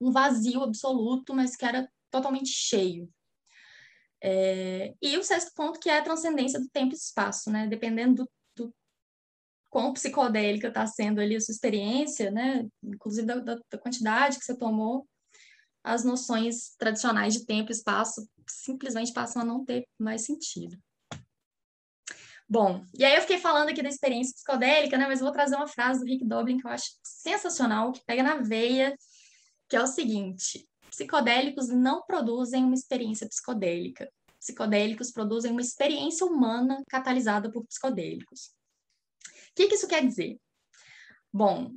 um vazio absoluto, mas que era totalmente cheio. É, e o sexto ponto, que é a transcendência do tempo e espaço, né? Dependendo do, do quão psicodélica está sendo ali a sua experiência, né? Inclusive da, da, da quantidade que você tomou, as noções tradicionais de tempo e espaço simplesmente passam a não ter mais sentido. Bom, e aí eu fiquei falando aqui da experiência psicodélica, né? Mas vou trazer uma frase do Rick Doblin que eu acho sensacional, que pega na veia, que é o seguinte: psicodélicos não produzem uma experiência psicodélica. Psicodélicos produzem uma experiência humana catalisada por psicodélicos. O que, que isso quer dizer? Bom,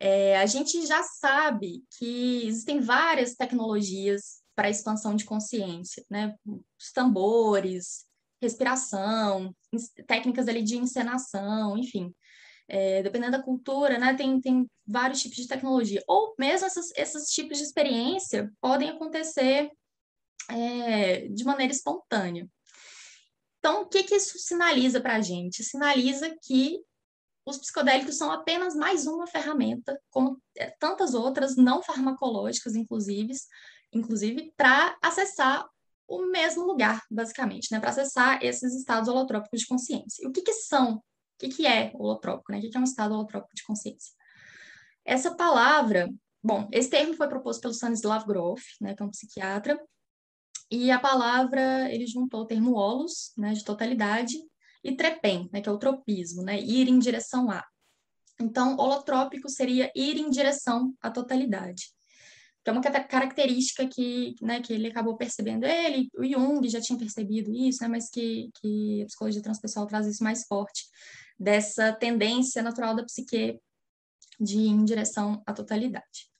é, a gente já sabe que existem várias tecnologias para expansão de consciência, né? Os tambores, respiração, técnicas ali de encenação, enfim. É, dependendo da cultura, né, tem, tem vários tipos de tecnologia. Ou mesmo essas, esses tipos de experiência podem acontecer é, de maneira espontânea. Então, o que, que isso sinaliza para a gente? Sinaliza que os psicodélicos são apenas mais uma ferramenta, como é, tantas outras não farmacológicas, inclusive, inclusive para acessar o mesmo lugar, basicamente, né? Para acessar esses estados holotrópicos de consciência. E o que, que são? O que, que é holotrópico? Né? O que, que é um estado holotrópico de consciência? Essa palavra, bom, esse termo foi proposto pelo Stanislav Grof, né, que é um psiquiatra, e a palavra, ele juntou o termo holos, né, de totalidade, e trepem, né, que é o tropismo, né, ir em direção a. Então, holotrópico seria ir em direção à totalidade. Que é uma característica que, né, que ele acabou percebendo. Ele, o Jung já tinha percebido isso, né, mas que, que a psicologia transpessoal traz isso mais forte, dessa tendência natural da psique de ir em direção à totalidade.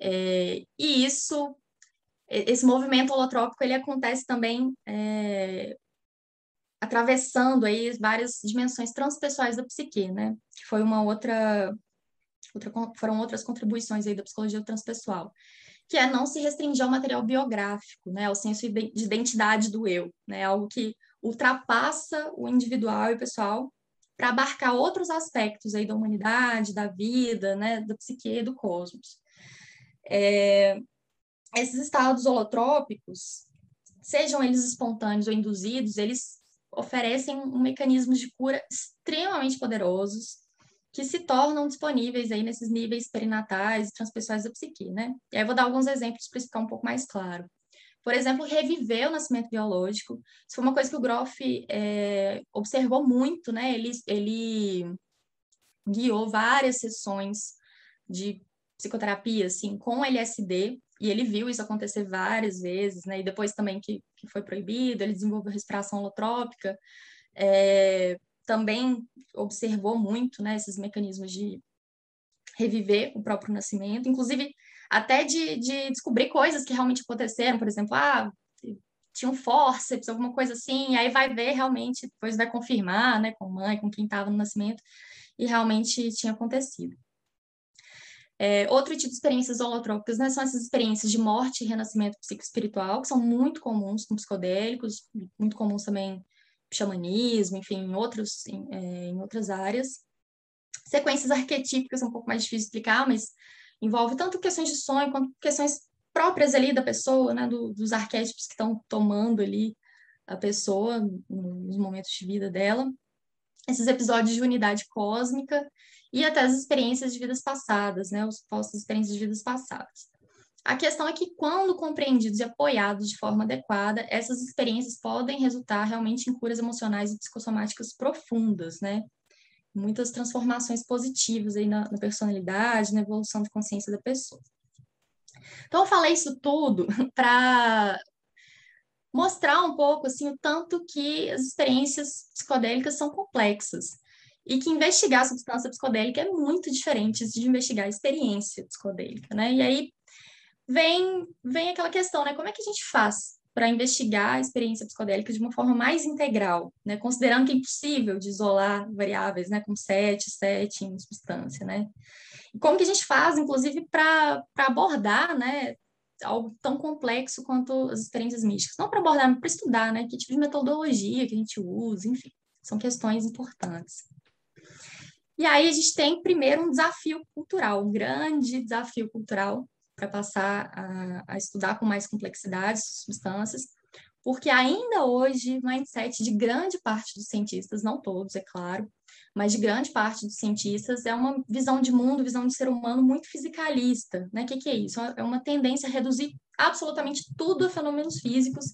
É, e isso, esse movimento holotrópico, ele acontece também é, atravessando aí várias dimensões transpessoais da psique, né? Que foi uma outra, outra foram outras contribuições aí da psicologia transpessoal, que é não se restringir ao material biográfico, né? Ao senso de identidade do eu, né? Algo que ultrapassa o individual e o pessoal para abarcar outros aspectos aí da humanidade, da vida, né? Da psique do cosmos. É, esses estados holotrópicos, sejam eles espontâneos ou induzidos, eles oferecem um mecanismos de cura extremamente poderosos que se tornam disponíveis aí nesses níveis perinatais e transpessoais da psique, né? E aí eu vou dar alguns exemplos para ficar um pouco mais claro. Por exemplo, reviver o nascimento biológico. Isso foi uma coisa que o Groff é, observou muito, né? Ele, ele guiou várias sessões de psicoterapia, assim, com LSD, e ele viu isso acontecer várias vezes, né? E depois também que, que foi proibido, ele desenvolveu respiração holotrópica, é, também observou muito, né, esses mecanismos de reviver o próprio nascimento, inclusive até de, de descobrir coisas que realmente aconteceram, por exemplo, ah, tinha um fórceps, alguma coisa assim, aí vai ver realmente, depois vai confirmar, né, com mãe, com quem estava no nascimento, e realmente tinha acontecido. É, outro tipo de experiências holotrópicas né, são essas experiências de morte e renascimento psicoespiritual, que são muito comuns com psicodélicos, muito comuns também xamanismo, enfim, em, outros, em, é, em outras áreas. Sequências arquetípicas são um pouco mais difícil de explicar, mas envolve tanto questões de sonho quanto questões próprias ali da pessoa, né, do, dos arquétipos que estão tomando ali a pessoa nos momentos de vida dela. Esses episódios de unidade cósmica e até as experiências de vidas passadas, né, os postos experiências de vidas passadas. A questão é que, quando compreendidos e apoiados de forma adequada, essas experiências podem resultar realmente em curas emocionais e psicossomáticas profundas, né? Muitas transformações positivas aí na, na personalidade, na evolução de consciência da pessoa. Então, eu falei isso tudo para mostrar um pouco assim o tanto que as experiências psicodélicas são complexas e que investigar a substância psicodélica é muito diferente de investigar a experiência psicodélica, né? E aí vem vem aquela questão, né? Como é que a gente faz para investigar a experiência psicodélica de uma forma mais integral, né? Considerando que é impossível de isolar variáveis, né? Com sete, sete em substância, né? E como que a gente faz, inclusive, para abordar, né? algo tão complexo quanto as experiências místicas. Não para abordar, mas para estudar, né? Que tipo de metodologia que a gente usa, enfim, são questões importantes. E aí a gente tem primeiro um desafio cultural, um grande desafio cultural para passar a, a, estudar com mais complexidade substâncias, porque ainda hoje o mindset de grande parte dos cientistas, não todos, é claro, mas de grande parte dos cientistas, é uma visão de mundo, visão de ser humano muito fisicalista. Né? O que, que é isso? É uma tendência a reduzir absolutamente tudo a fenômenos físicos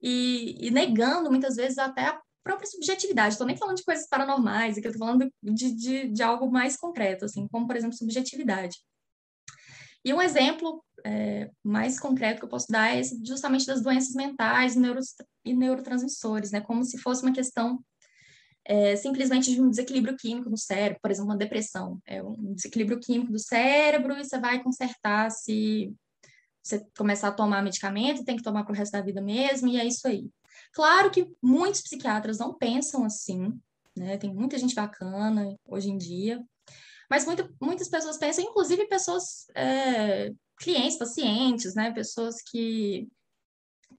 e, e negando, muitas vezes, até a própria subjetividade. Estou nem falando de coisas paranormais, eu estou falando de, de, de algo mais concreto, assim, como, por exemplo, subjetividade. E um exemplo é, mais concreto que eu posso dar é justamente das doenças mentais e neurotransmissores, né? Como se fosse uma questão é, simplesmente de um desequilíbrio químico no cérebro, por exemplo, uma depressão. É um desequilíbrio químico do cérebro e você vai consertar se você começar a tomar medicamento, tem que tomar para o resto da vida mesmo, e é isso aí. Claro que muitos psiquiatras não pensam assim, né? Tem muita gente bacana hoje em dia, mas muito, muitas pessoas pensam, inclusive pessoas, é, clientes, pacientes, né? Pessoas que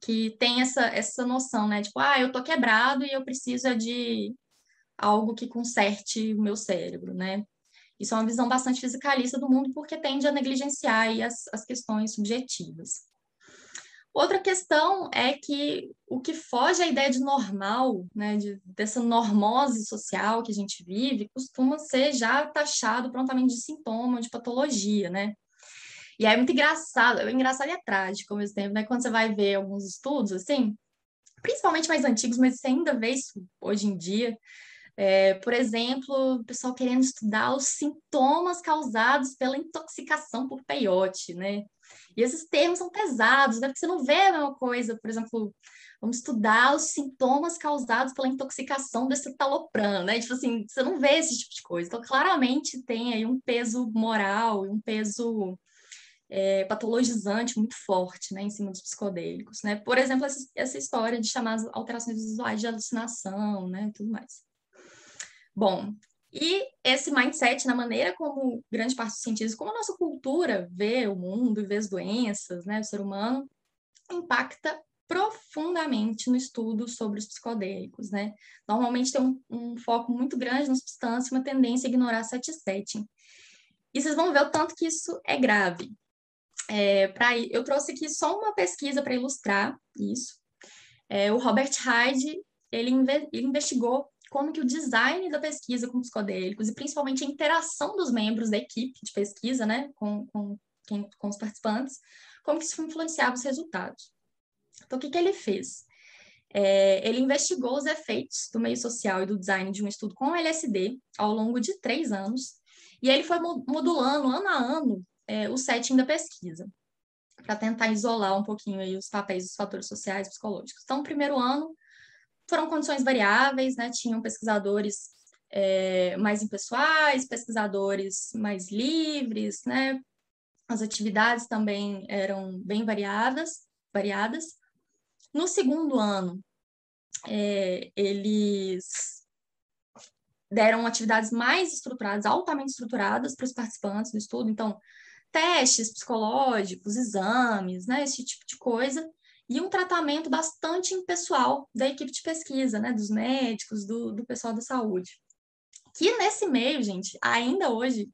que têm essa, essa noção, né? Tipo, ah, eu tô quebrado e eu preciso de algo que conserte o meu cérebro, né? Isso é uma visão bastante fisicalista do mundo, porque tende a negligenciar as, as questões subjetivas. Outra questão é que o que foge à ideia de normal, né, de, dessa normose social que a gente vive, costuma ser já taxado prontamente de sintoma, de patologia, né? E é muito engraçado, é engraçado e é trágico ao mesmo tempo, né? Quando você vai ver alguns estudos, assim, principalmente mais antigos, mas você ainda vê isso hoje em dia, é, por exemplo, o pessoal querendo estudar os sintomas causados pela intoxicação por peiote, né? E esses termos são pesados, né? Porque você não vê a mesma coisa, por exemplo, vamos estudar os sintomas causados pela intoxicação desse talopram, né? Tipo assim, você não vê esse tipo de coisa. Então, claramente tem aí um peso moral e um peso é, patologizante muito forte, né, em cima dos psicodélicos, né? Por exemplo, essa, história de chamar as alterações visuais de alucinação, né, tudo mais. Bom, e esse mindset, na maneira como grande parte dos cientistas, como a nossa cultura vê o mundo e vê as doenças, né, o ser humano, impacta profundamente no estudo sobre os psicodélicos, né? Normalmente tem um, um foco muito grande na substância, uma tendência a ignorar 7-7. E vocês vão ver o tanto que isso é grave. É, eu trouxe aqui só uma pesquisa para ilustrar isso. É, o Robert Hyde, ele, ele investigou como que o design da pesquisa com psicodélicos e principalmente a interação dos membros da equipe de pesquisa, né, com, com, quem, com os participantes, como que isso influenciava os resultados. Então, o que, que ele fez? É, ele investigou os efeitos do meio social e do design de um estudo com LSD ao longo de três anos, e ele foi modulando ano a ano é, o setting da pesquisa, para tentar isolar um pouquinho aí os papéis dos fatores sociais e psicológicos. Então, no primeiro ano, foram condições variáveis, né? Tinham pesquisadores é, mais impessoais, pesquisadores mais livres, né? As atividades também eram bem variadas, variadas. No segundo ano, é, eles deram atividades mais estruturadas, altamente estruturadas para os participantes do estudo, então testes psicológicos, exames, né, esse tipo de coisa, e um tratamento bastante impessoal da equipe de pesquisa, né, dos médicos, do, do pessoal da saúde. Que nesse meio, gente, ainda hoje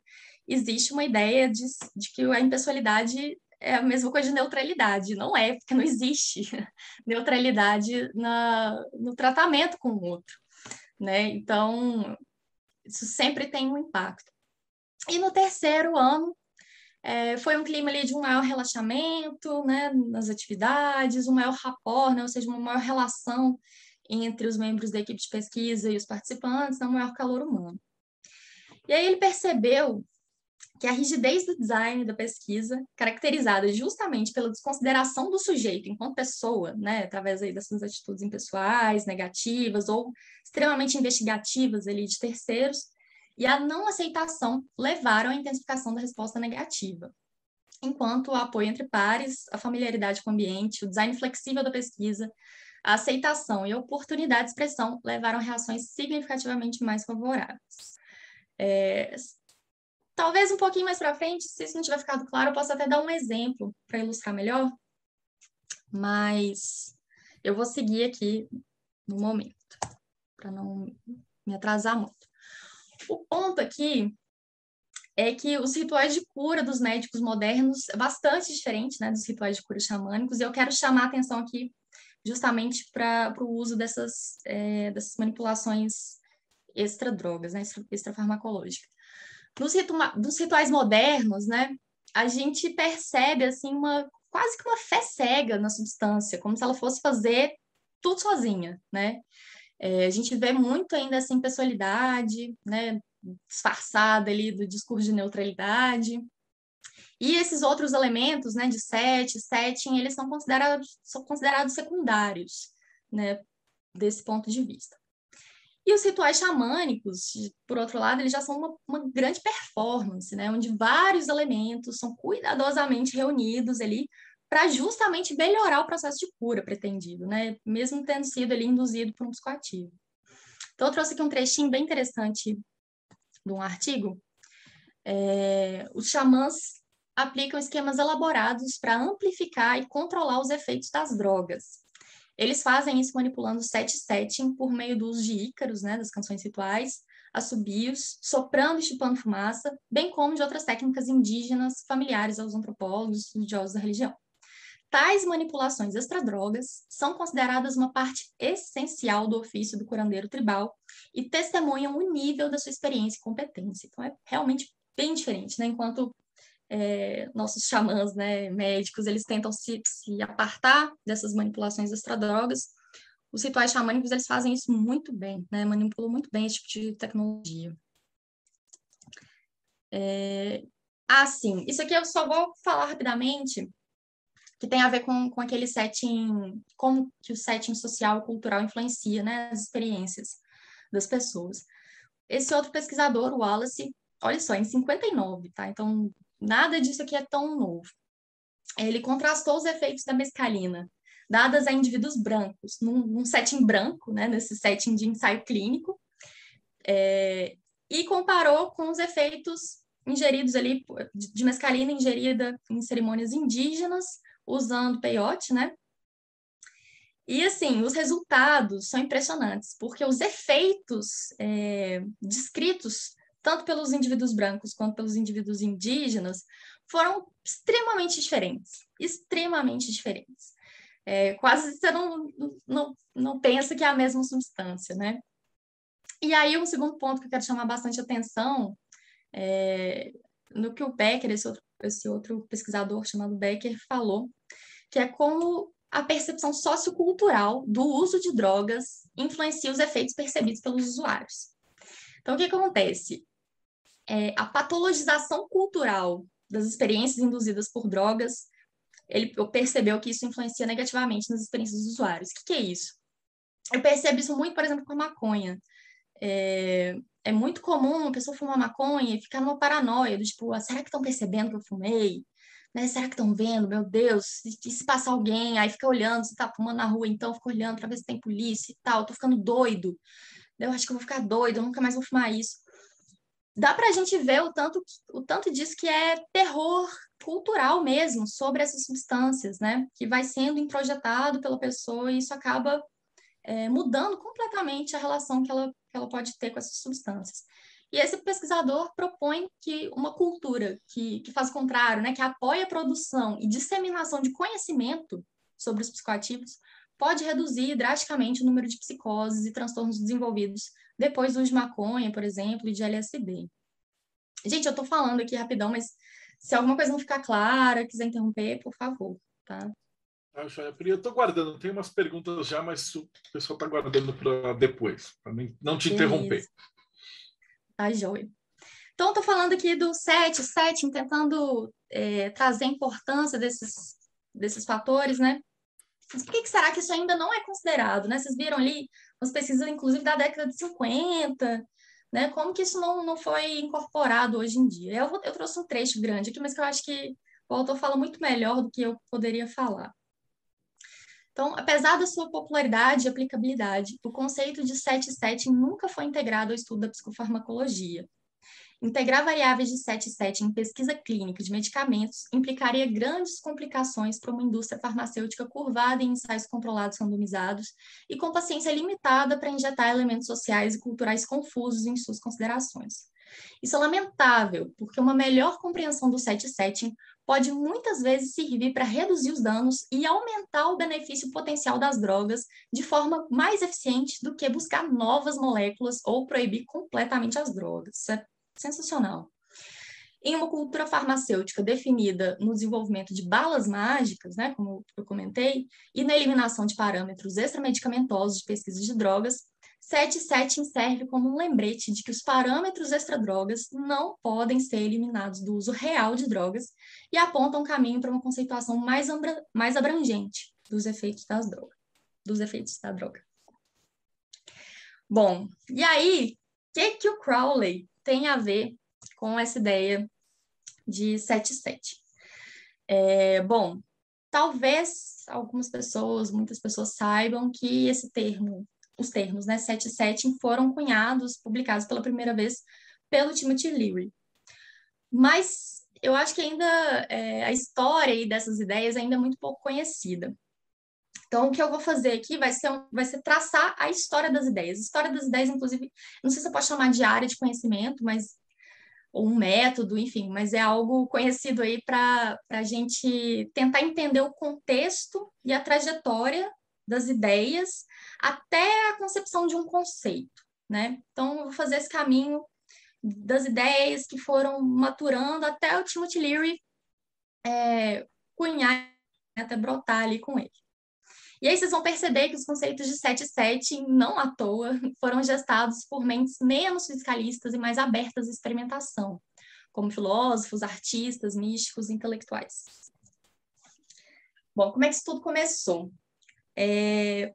existe uma ideia de, de que a impessoalidade é a mesma coisa de neutralidade. Não é, porque não existe neutralidade na, no tratamento com o outro. Né? Então, isso sempre tem um impacto. E no terceiro ano, É, foi um clima ali de um maior relaxamento né, nas atividades, um maior rapport, né, ou seja, uma maior relação entre os membros da equipe de pesquisa e os participantes, né, um maior calor humano. E aí ele percebeu que a rigidez do design da pesquisa, caracterizada justamente pela desconsideração do sujeito enquanto pessoa, né, através aí dessas atitudes impessoais, negativas ou extremamente investigativas ali de terceiros, e a não aceitação levaram à intensificação da resposta negativa. Enquanto o apoio entre pares, a familiaridade com o ambiente, o design flexível da pesquisa, a aceitação e a oportunidade de expressão levaram a reações significativamente mais favoráveis. É, Talvez um pouquinho mais para frente, se isso não tiver ficado claro, eu posso até dar um exemplo para ilustrar melhor, mas eu vou seguir aqui no momento, para não me atrasar muito. O ponto aqui é que os rituais de cura dos médicos modernos é bastante diferente né, dos rituais de cura xamânicos, e eu quero chamar a atenção aqui justamente para o uso dessas, é, dessas manipulações extra-drogas, né, extra-farmacológicas nos, nos rituais modernos, né, a gente percebe assim uma quase que uma fé cega na substância, como se ela fosse fazer tudo sozinha, né? É, a gente vê muito ainda essa impessoalidade, né, disfarçada ali do discurso de neutralidade. E esses outros elementos, né, de set, setting, eles são considerados, são considerados secundários, né, desse ponto de vista. E os rituais xamânicos, por outro lado, eles já são uma, uma, grande performance, né? onde vários elementos são cuidadosamente reunidos ali para justamente melhorar o processo de cura pretendido, né? mesmo tendo sido ali induzido por um psicoativo. Então, eu trouxe aqui um trechinho bem interessante de um artigo. É, os xamãs aplicam esquemas elaborados para amplificar e controlar os efeitos das drogas. Eles fazem isso manipulando set setting por meio do uso de ícaros, né, das canções rituais, assobios, soprando e chupando fumaça, bem como de outras técnicas indígenas familiares aos antropólogos estudiosos da religião. Tais manipulações extradrogas são consideradas uma parte essencial do ofício do curandeiro tribal e testemunham o nível da sua experiência e competência. Então, é realmente bem diferente, né? Enquanto é, nossos xamãs, né, médicos, eles tentam se, se apartar dessas manipulações extradrogas. Os rituais xamânicos, eles fazem isso muito bem, né, manipulam muito bem esse tipo de tecnologia. É... Ah, sim, isso aqui eu só vou falar rapidamente, que tem a ver com, com aquele setting, como que o setting social e cultural influencia, né, as experiências das pessoas. Esse outro pesquisador, o Wallace, olha só, em 59, tá? Então, Nada disso aqui é tão novo. Ele contrastou os efeitos da mescalina dadas a indivíduos brancos, num, num setting branco, né, nesse setting de ensaio clínico, é, e comparou com os efeitos ingeridos ali, de mescalina ingerida em cerimônias indígenas, usando peiote, né? E, assim, os resultados são impressionantes, porque os efeitos é, descritos tanto pelos indivíduos brancos quanto pelos indivíduos indígenas, foram extremamente diferentes, extremamente diferentes. É, quase você não, não, não pensa que é a mesma substância, né? E aí, um segundo ponto que eu quero chamar bastante atenção é no que o Becker, esse outro, esse outro pesquisador chamado Becker, falou, que é como a percepção sociocultural do uso de drogas influencia os efeitos percebidos pelos usuários. Então, o que acontece? é, a patologização cultural das experiências induzidas por drogas, ele percebeu que isso influencia negativamente nas experiências dos usuários. O que, que é isso? Eu percebo isso muito, por exemplo, com a maconha. É, é muito comum uma pessoa fumar maconha e ficar numa paranoia, do tipo, ah, será que estão percebendo que eu fumei? Né? Será que estão vendo? Meu Deus, e, se passar alguém, aí fica olhando, se tá fumando na rua, então fica olhando para ver se tem polícia e tal, tô ficando doido. Eu acho que eu vou ficar doido, eu nunca mais vou fumar isso dá para a gente ver o tanto, o tanto disso que é terror cultural mesmo sobre essas substâncias, né? Que vai sendo introjetado pela pessoa e isso acaba é, mudando completamente a relação que ela, que ela pode ter com essas substâncias. E esse pesquisador propõe que uma cultura que, que faz o contrário, né, que apoia a produção e disseminação de conhecimento sobre os psicoativos, pode reduzir drasticamente o número de psicoses e transtornos desenvolvidos depois do uso de maconha, por exemplo, e de LSD. Gente, eu tô falando aqui rapidão, mas Se alguma coisa não ficar clara, quiser interromper, por favor, tá? Ah, eu estou guardando, tem umas perguntas já, mas o pessoal está guardando para depois, para não te interromper. Tá, joia. Então, estou falando aqui do set, setting, tentando é, trazer a importância desses, desses fatores, né? Mas por que, que, será que isso ainda não é considerado, né? Vocês viram ali umas pesquisas, inclusive, da década de 50, né? Como que isso não, não foi incorporado hoje em dia? Eu, eu trouxe um trecho grande aqui, mas que eu acho que o autor fala muito melhor do que eu poderia falar. Então, apesar da sua popularidade e aplicabilidade, o conceito de set setting nunca foi integrado ao estudo da psicofarmacologia. Integrar variáveis de set setting em pesquisa clínica de medicamentos implicaria grandes complicações para uma indústria farmacêutica curvada em ensaios controlados randomizados e com paciência limitada para injetar elementos sociais e culturais confusos em suas considerações. Isso é lamentável, porque uma melhor compreensão do set setting pode muitas vezes servir para reduzir os danos e aumentar o benefício potencial das drogas de forma mais eficiente do que buscar novas moléculas ou proibir completamente as drogas. Isso é sensacional. Em uma cultura farmacêutica definida no desenvolvimento de balas mágicas, né, como eu comentei, e na eliminação de parâmetros extramedicamentosos de pesquisa de drogas, 77 serve como um lembrete de que os parâmetros extra-drogas não podem ser eliminados do uso real de drogas e apontam um caminho para uma conceituação mais, mais abrangente dos efeitos das drogas, dos efeitos da droga. Bom, e aí, o que, que o Crowley tem a ver com essa ideia de 77? É, bom, talvez algumas pessoas, muitas pessoas saibam que esse termo os termos, né, set setting, foram cunhados, publicados pela primeira vez pelo Timothy Leary. Mas eu acho que ainda é, a história dessas ideias ainda é muito pouco conhecida. Então, o que eu vou fazer aqui vai ser, vai ser traçar a história das ideias. A história das ideias, inclusive, não sei se você pode chamar de área de conhecimento, mas ou um método, enfim, mas é algo conhecido aí para a gente tentar entender o contexto e a trajetória das ideias até a concepção de um conceito, né? Então, eu vou fazer esse caminho das ideias que foram maturando até o Timothy Leary é, cunhar, até brotar ali com ele. E aí vocês vão perceber que os conceitos de 7-7, não à toa, foram gestados por mentes menos fiscalistas e mais abertas à experimentação, como filósofos, artistas, místicos, intelectuais. Bom, como é que isso tudo começou? É...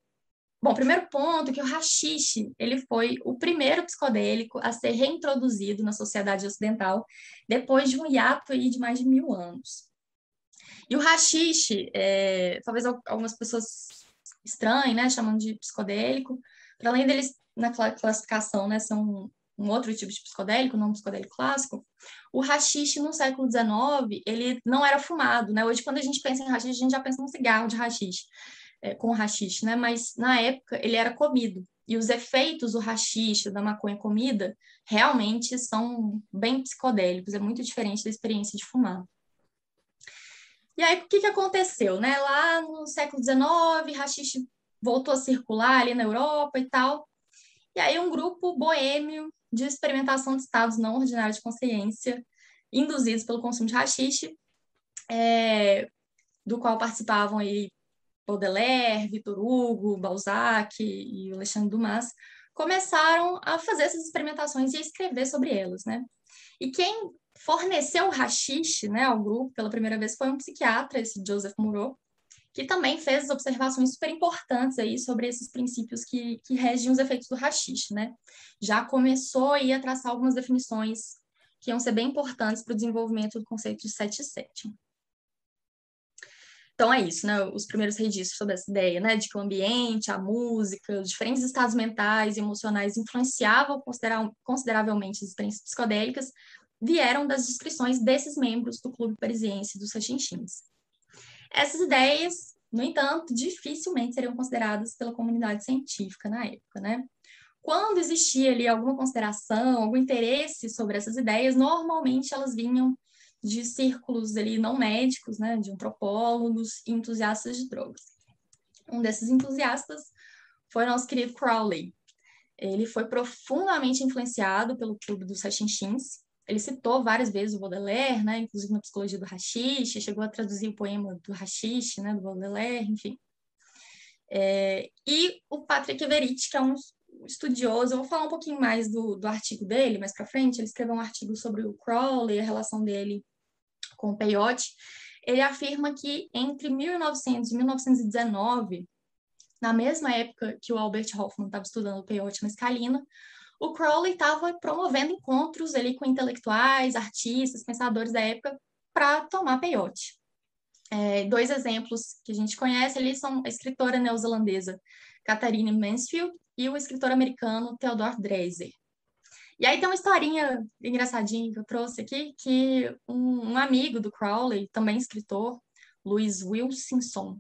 Bom, primeiro ponto que o rachixe ele foi o primeiro psicodélico a ser reintroduzido na sociedade ocidental depois de um hiato aí de mais de mil anos. E o rachixe, é... talvez algumas pessoas estranhem, né, chamam de psicodélico, para além deles na classificação, né, são um outro tipo de psicodélico, não um psicodélico clássico, o rachixe no século XIX, ele não era fumado, né? Hoje, quando a gente pensa em rachixe, a gente já pensa num cigarro de rachixe é, com rachixe, né? Mas na época ele era comido. E os efeitos do rachixe, da maconha comida, realmente são bem psicodélicos, é muito diferente da experiência de fumar. E aí, o que, que aconteceu? Né? Lá no século XIX, rachixe voltou a circular ali na Europa e tal. E aí, um grupo boêmio de experimentação de estados não ordinários de consciência, induzidos pelo consumo de rachixe, é, do qual participavam aí Baudelaire, Victor Hugo, Balzac e Alexandre Dumas, começaram a fazer essas experimentações e a escrever sobre elas, né? E quem forneceu o rachixe, né, ao grupo pela primeira vez foi um psiquiatra, esse Joseph Moreau, que também fez observações super importantes aí sobre esses princípios que, que regem os efeitos do rachixe, né? Já começou aí a traçar algumas definições que iam ser bem importantes para o desenvolvimento do conceito de 7-7. Então é isso, né? Os primeiros registros sobre essa ideia, né? De que o ambiente, a música, os diferentes estados mentais e emocionais influenciavam consideravelmente as experiências psicodélicas, vieram das descrições desses membros do Clube Parisiense dos Sachinchins. Essas ideias, no entanto, dificilmente seriam consideradas pela comunidade científica na época, né? Quando existia ali alguma consideração, algum interesse sobre essas ideias, normalmente elas vinham de círculos ali não médicos, né, de antropólogos e entusiastas de drogas. Um desses entusiastas foi nosso querido Crowley. Ele foi profundamente influenciado pelo clube dos Sachinchins ele citou várias vezes o Baudelaire, né, inclusive na Psicologia do Rachixe, chegou a traduzir o poema do Rachixe, né, do Baudelaire, enfim. É, e o Patrick Everett, que é um estudioso, eu vou falar um pouquinho mais do, do artigo dele mais para frente, ele escreveu um artigo sobre o Crowley, a relação dele com Peyote, ele afirma que entre 1900 e 1919, na mesma época que o Albert Hoffman estava estudando o peyote mescalina, o Crowley estava promovendo encontros ali com intelectuais, artistas, pensadores da época para tomar peyote. É, dois exemplos que a gente conhece ali são a escritora neozelandesa Catherine Mansfield e o escritor americano Theodore Dreiser. E aí tem uma historinha engraçadinha que eu trouxe aqui, que um, um amigo do Crowley, também escritor, Louis Wilkinson,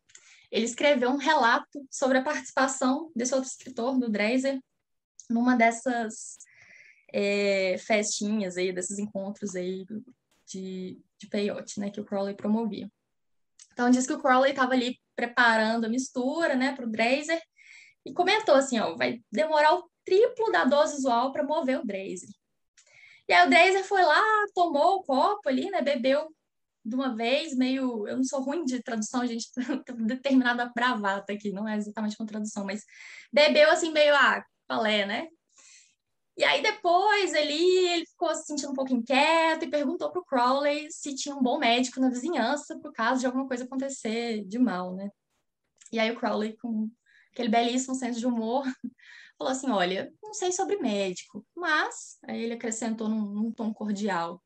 ele escreveu um relato sobre a participação desse outro escritor, do Dreiser, numa dessas é, festinhas aí, desses encontros aí de, de peyote, né, que o Crowley promovia. Então, diz que o Crowley estava ali preparando a mistura, né, para o Dreiser, e comentou assim, ó, vai demorar o triplo da dose usual para mover o Dreiser. E aí o Dreiser foi lá, tomou o copo ali, né, bebeu de uma vez, meio. Eu não sou ruim de tradução, gente determinada bravata aqui, não é exatamente com tradução, mas bebeu assim, meio, ah, qual é, né? E aí depois ele, ele ficou se sentindo um pouco inquieto e perguntou para o Crowley se tinha um bom médico na vizinhança por caso de alguma coisa acontecer de mal, né? E aí o Crowley, com aquele belíssimo senso de humor, falou assim, olha, não sei sobre médico, mas, aí ele acrescentou num, num tom cordial,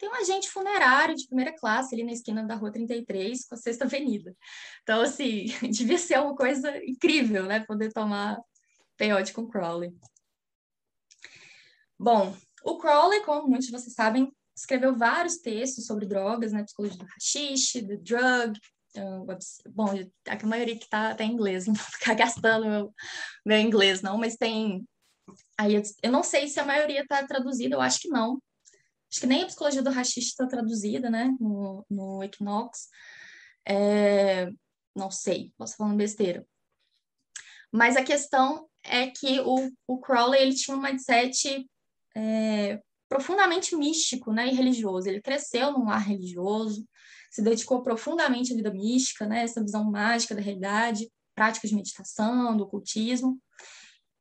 tem um agente funerário de primeira classe ali na esquina da rua 33 com a Sexta Avenida. Então, assim, devia ser uma coisa incrível, né? Poder tomar peyote com Crowley. Bom, o Crowley, como muitos de vocês sabem, escreveu vários textos sobre drogas, né? Psicologia do hashish, do drug. Então, bom, a maioria que tá, tá em inglês, não vou ficar gastando meu, meu inglês, não, mas tem. Aí eu, eu não sei se a maioria está traduzida, eu acho que não. Acho que nem a psicologia do hashish está traduzida, né, no, no Equinox. É, não sei, posso falando besteira. Mas a questão é que o, o Crowley ele tinha um mindset é, profundamente místico né, e religioso. Ele cresceu num ar religioso, se dedicou profundamente à vida mística, né, essa visão mágica da realidade, práticas de meditação, do ocultismo.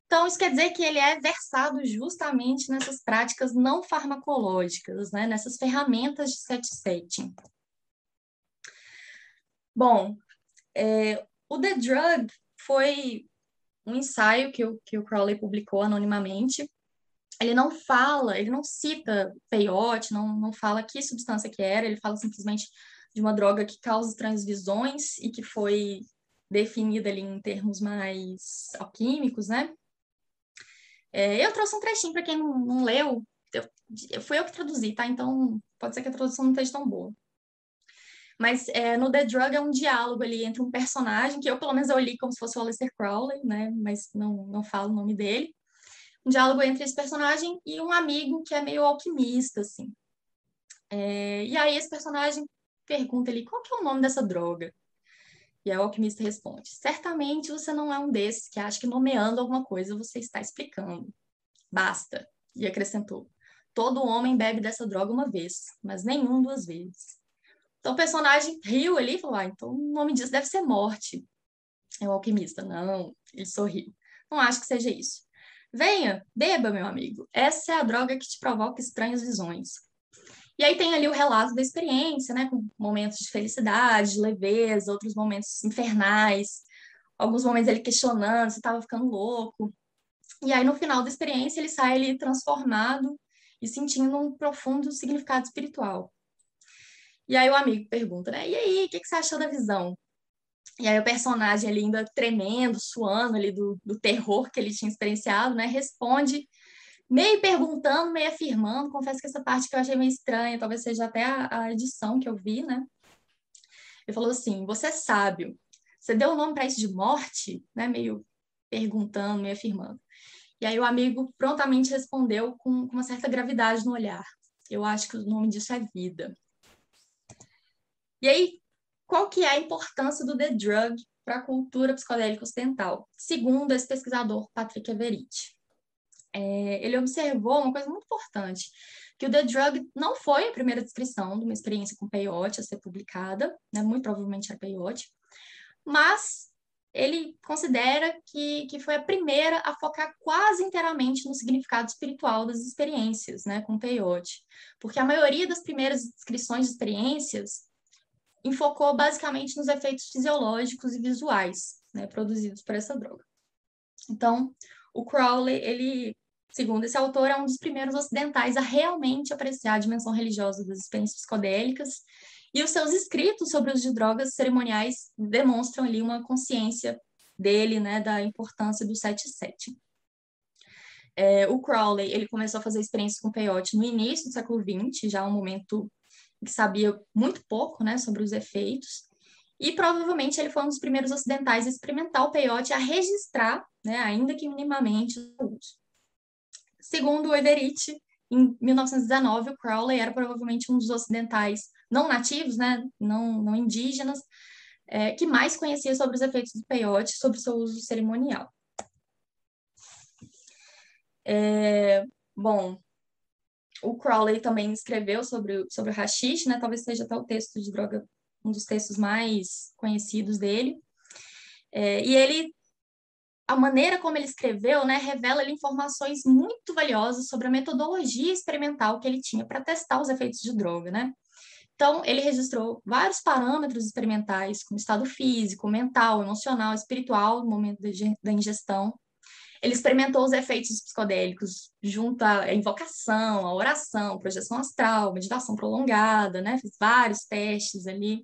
Então, isso quer dizer que ele é versado justamente nessas práticas não farmacológicas, né? nessas ferramentas de set setting. Bom, é, o The Drug foi um ensaio que o, que o Crowley publicou anonimamente. Ele não fala, ele não cita peyote, não, não fala que substância que era, ele fala simplesmente de uma droga que causa transvisões e que foi definida ali em termos mais alquímicos, né? É, eu trouxe um trechinho para quem não, não leu. Eu, fui eu que traduzi, tá? Então pode ser que a tradução não esteja tão boa. Mas é, no The Drug é um diálogo ali entre um personagem, que eu pelo menos eu li como se fosse o Aleister Crowley, né? Mas não, não falo o nome dele. Um diálogo entre esse personagem e um amigo que é meio alquimista, assim. É, e aí esse personagem pergunta ali, qual que é o nome dessa droga? E aí o alquimista responde: Certamente você não é um desses que acha que nomeando alguma coisa você está explicando. Basta. E acrescentou: Todo homem bebe dessa droga uma vez, mas nenhum duas vezes. Então o personagem riu ali e falou: ah, então o nome disso deve ser morte. É o alquimista. Não, ele sorriu. Não acho que seja isso. Venha, beba, meu amigo. Essa é a droga que te provoca estranhas visões. E aí tem ali o relato da experiência, né, com momentos de felicidade, de leveza, outros momentos infernais, alguns momentos ele questionando se estava ficando louco. E aí no final da experiência ele sai ali transformado e sentindo um profundo significado espiritual. E aí o amigo pergunta, né? E aí, o que, que você achou da visão? E aí o personagem ali ainda tremendo, suando ali do, do terror que ele tinha experienciado, né? Responde meio perguntando, meio afirmando. Confesso que essa parte que eu achei meio estranha, talvez seja até a, a edição que eu vi, né? Ele falou assim: Você é sábio. Você deu o um nome para isso de morte? Né? Meio perguntando, meio afirmando. E aí o amigo prontamente respondeu com, com uma certa gravidade no olhar. Eu acho que o nome disso é vida. E aí, qual que é a importância do The Drug para a cultura psicodélica ocidental? Segundo esse pesquisador Patrick Everett. É, ele observou uma coisa muito importante, que o The Drug não foi a primeira descrição de uma experiência com peyote a ser publicada, né? muito provavelmente era peyote, mas ele considera que, que foi a primeira a focar quase inteiramente no significado espiritual das experiências, né, com peyote. Porque a maioria das primeiras descrições de experiências enfocou basicamente nos efeitos fisiológicos e visuais, né, produzidos por essa droga. Então, o Crowley, ele, segundo esse autor, é um dos primeiros ocidentais a realmente apreciar a dimensão religiosa das experiências psicodélicas e os seus escritos sobre os de drogas cerimoniais demonstram ali uma consciência dele, né, da importância do 77. É, o Crowley, ele começou a fazer experiências com peyote no início do século XX, já um momento que sabia muito pouco, né, sobre os efeitos, e provavelmente ele foi um dos primeiros ocidentais a experimentar o peyote, a registrar, né, ainda que minimamente, o uso. Segundo o Everett, em 1919, o Crowley era provavelmente um dos ocidentais não nativos, né, não, não indígenas, é, que mais conhecia sobre os efeitos do peyote, sobre seu uso cerimonial. É, bom, o Crowley também escreveu sobre, sobre o hashish, né, talvez seja até o texto de droga, um dos textos mais conhecidos dele. É, e ele a maneira como ele escreveu, né, revela informações muito valiosas sobre a metodologia experimental que ele tinha para testar os efeitos de droga, né? Então, ele registrou vários parâmetros experimentais, como estado físico, mental, emocional, espiritual no momento da ingestão. Ele experimentou os efeitos psicodélicos junto à invocação, à oração, projeção astral, meditação prolongada, né? Fez vários testes ali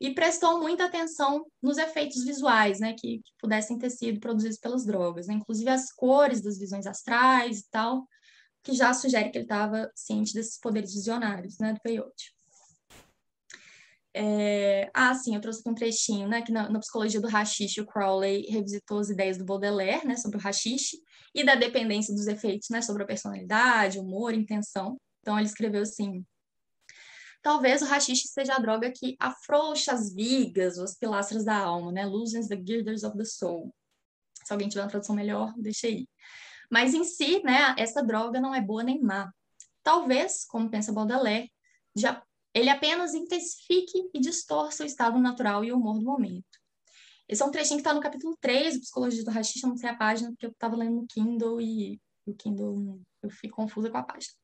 e prestou muita atenção nos efeitos visuais, né, que, que pudessem ter sido produzidos pelas drogas, né, inclusive as cores das visões astrais e tal, que já sugere que ele estava ciente desses poderes visionários, né, do peyote. É... Ah, sim, eu trouxe aqui um trechinho, né, que na, na psicologia do hashish, o Crowley revisitou as ideias do Baudelaire, né, sobre o hashish, e da dependência dos efeitos, né, sobre a personalidade, humor, intenção. Então, ele escreveu assim, Talvez o rachixe seja a droga que afrouxa as vigas, as pilastras da alma, né? Loosens the girders of the soul. Se alguém tiver uma tradução melhor, deixa aí. Mas em si, né, essa droga não é boa nem má. Talvez, como pensa Baudelaire, já, ele apenas intensifique e distorça o estado natural e o humor do momento. Esse é um trechinho que está no capítulo 3 do Psicologia do Rachixe, eu não sei a página, porque eu estava lendo no Kindle e o Kindle eu fico confusa com a página.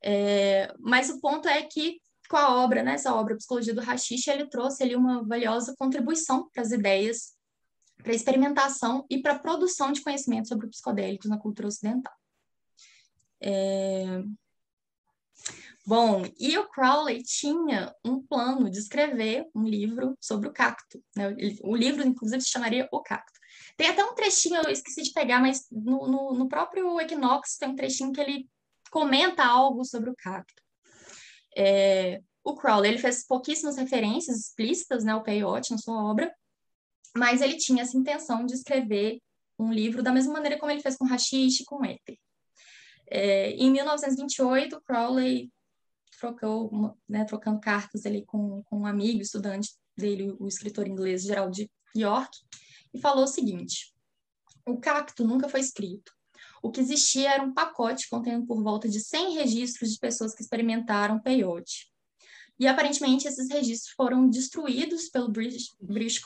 É, mas o ponto é que com a obra, né, essa obra Psicologia do Rachixe, ele trouxe ali uma valiosa contribuição para as ideias, para a experimentação e para a produção de conhecimento sobre psicodélicos na cultura ocidental. É... Bom, e o Crowley tinha um plano de escrever um livro sobre o cacto. Né? O livro, inclusive, se chamaria O Cacto. Tem até um trechinho, eu esqueci de pegar, mas no, no, no próprio Equinox tem um trechinho que ele comenta algo sobre o cacto. É, o Crowley ele fez pouquíssimas referências explícitas né, ao peyote na sua obra, mas ele tinha essa intenção de escrever um livro da mesma maneira como ele fez com Hashish e com Éter. É, em 1928, Crowley trocou, né, trocando cartas ali com, com um amigo, estudante dele, o escritor inglês Gerald York, e falou o seguinte: o cacto nunca foi escrito. O que existia era um pacote contendo por volta de 100 registros de pessoas que experimentaram peyote. E aparentemente esses registros foram destruídos pelo British, British,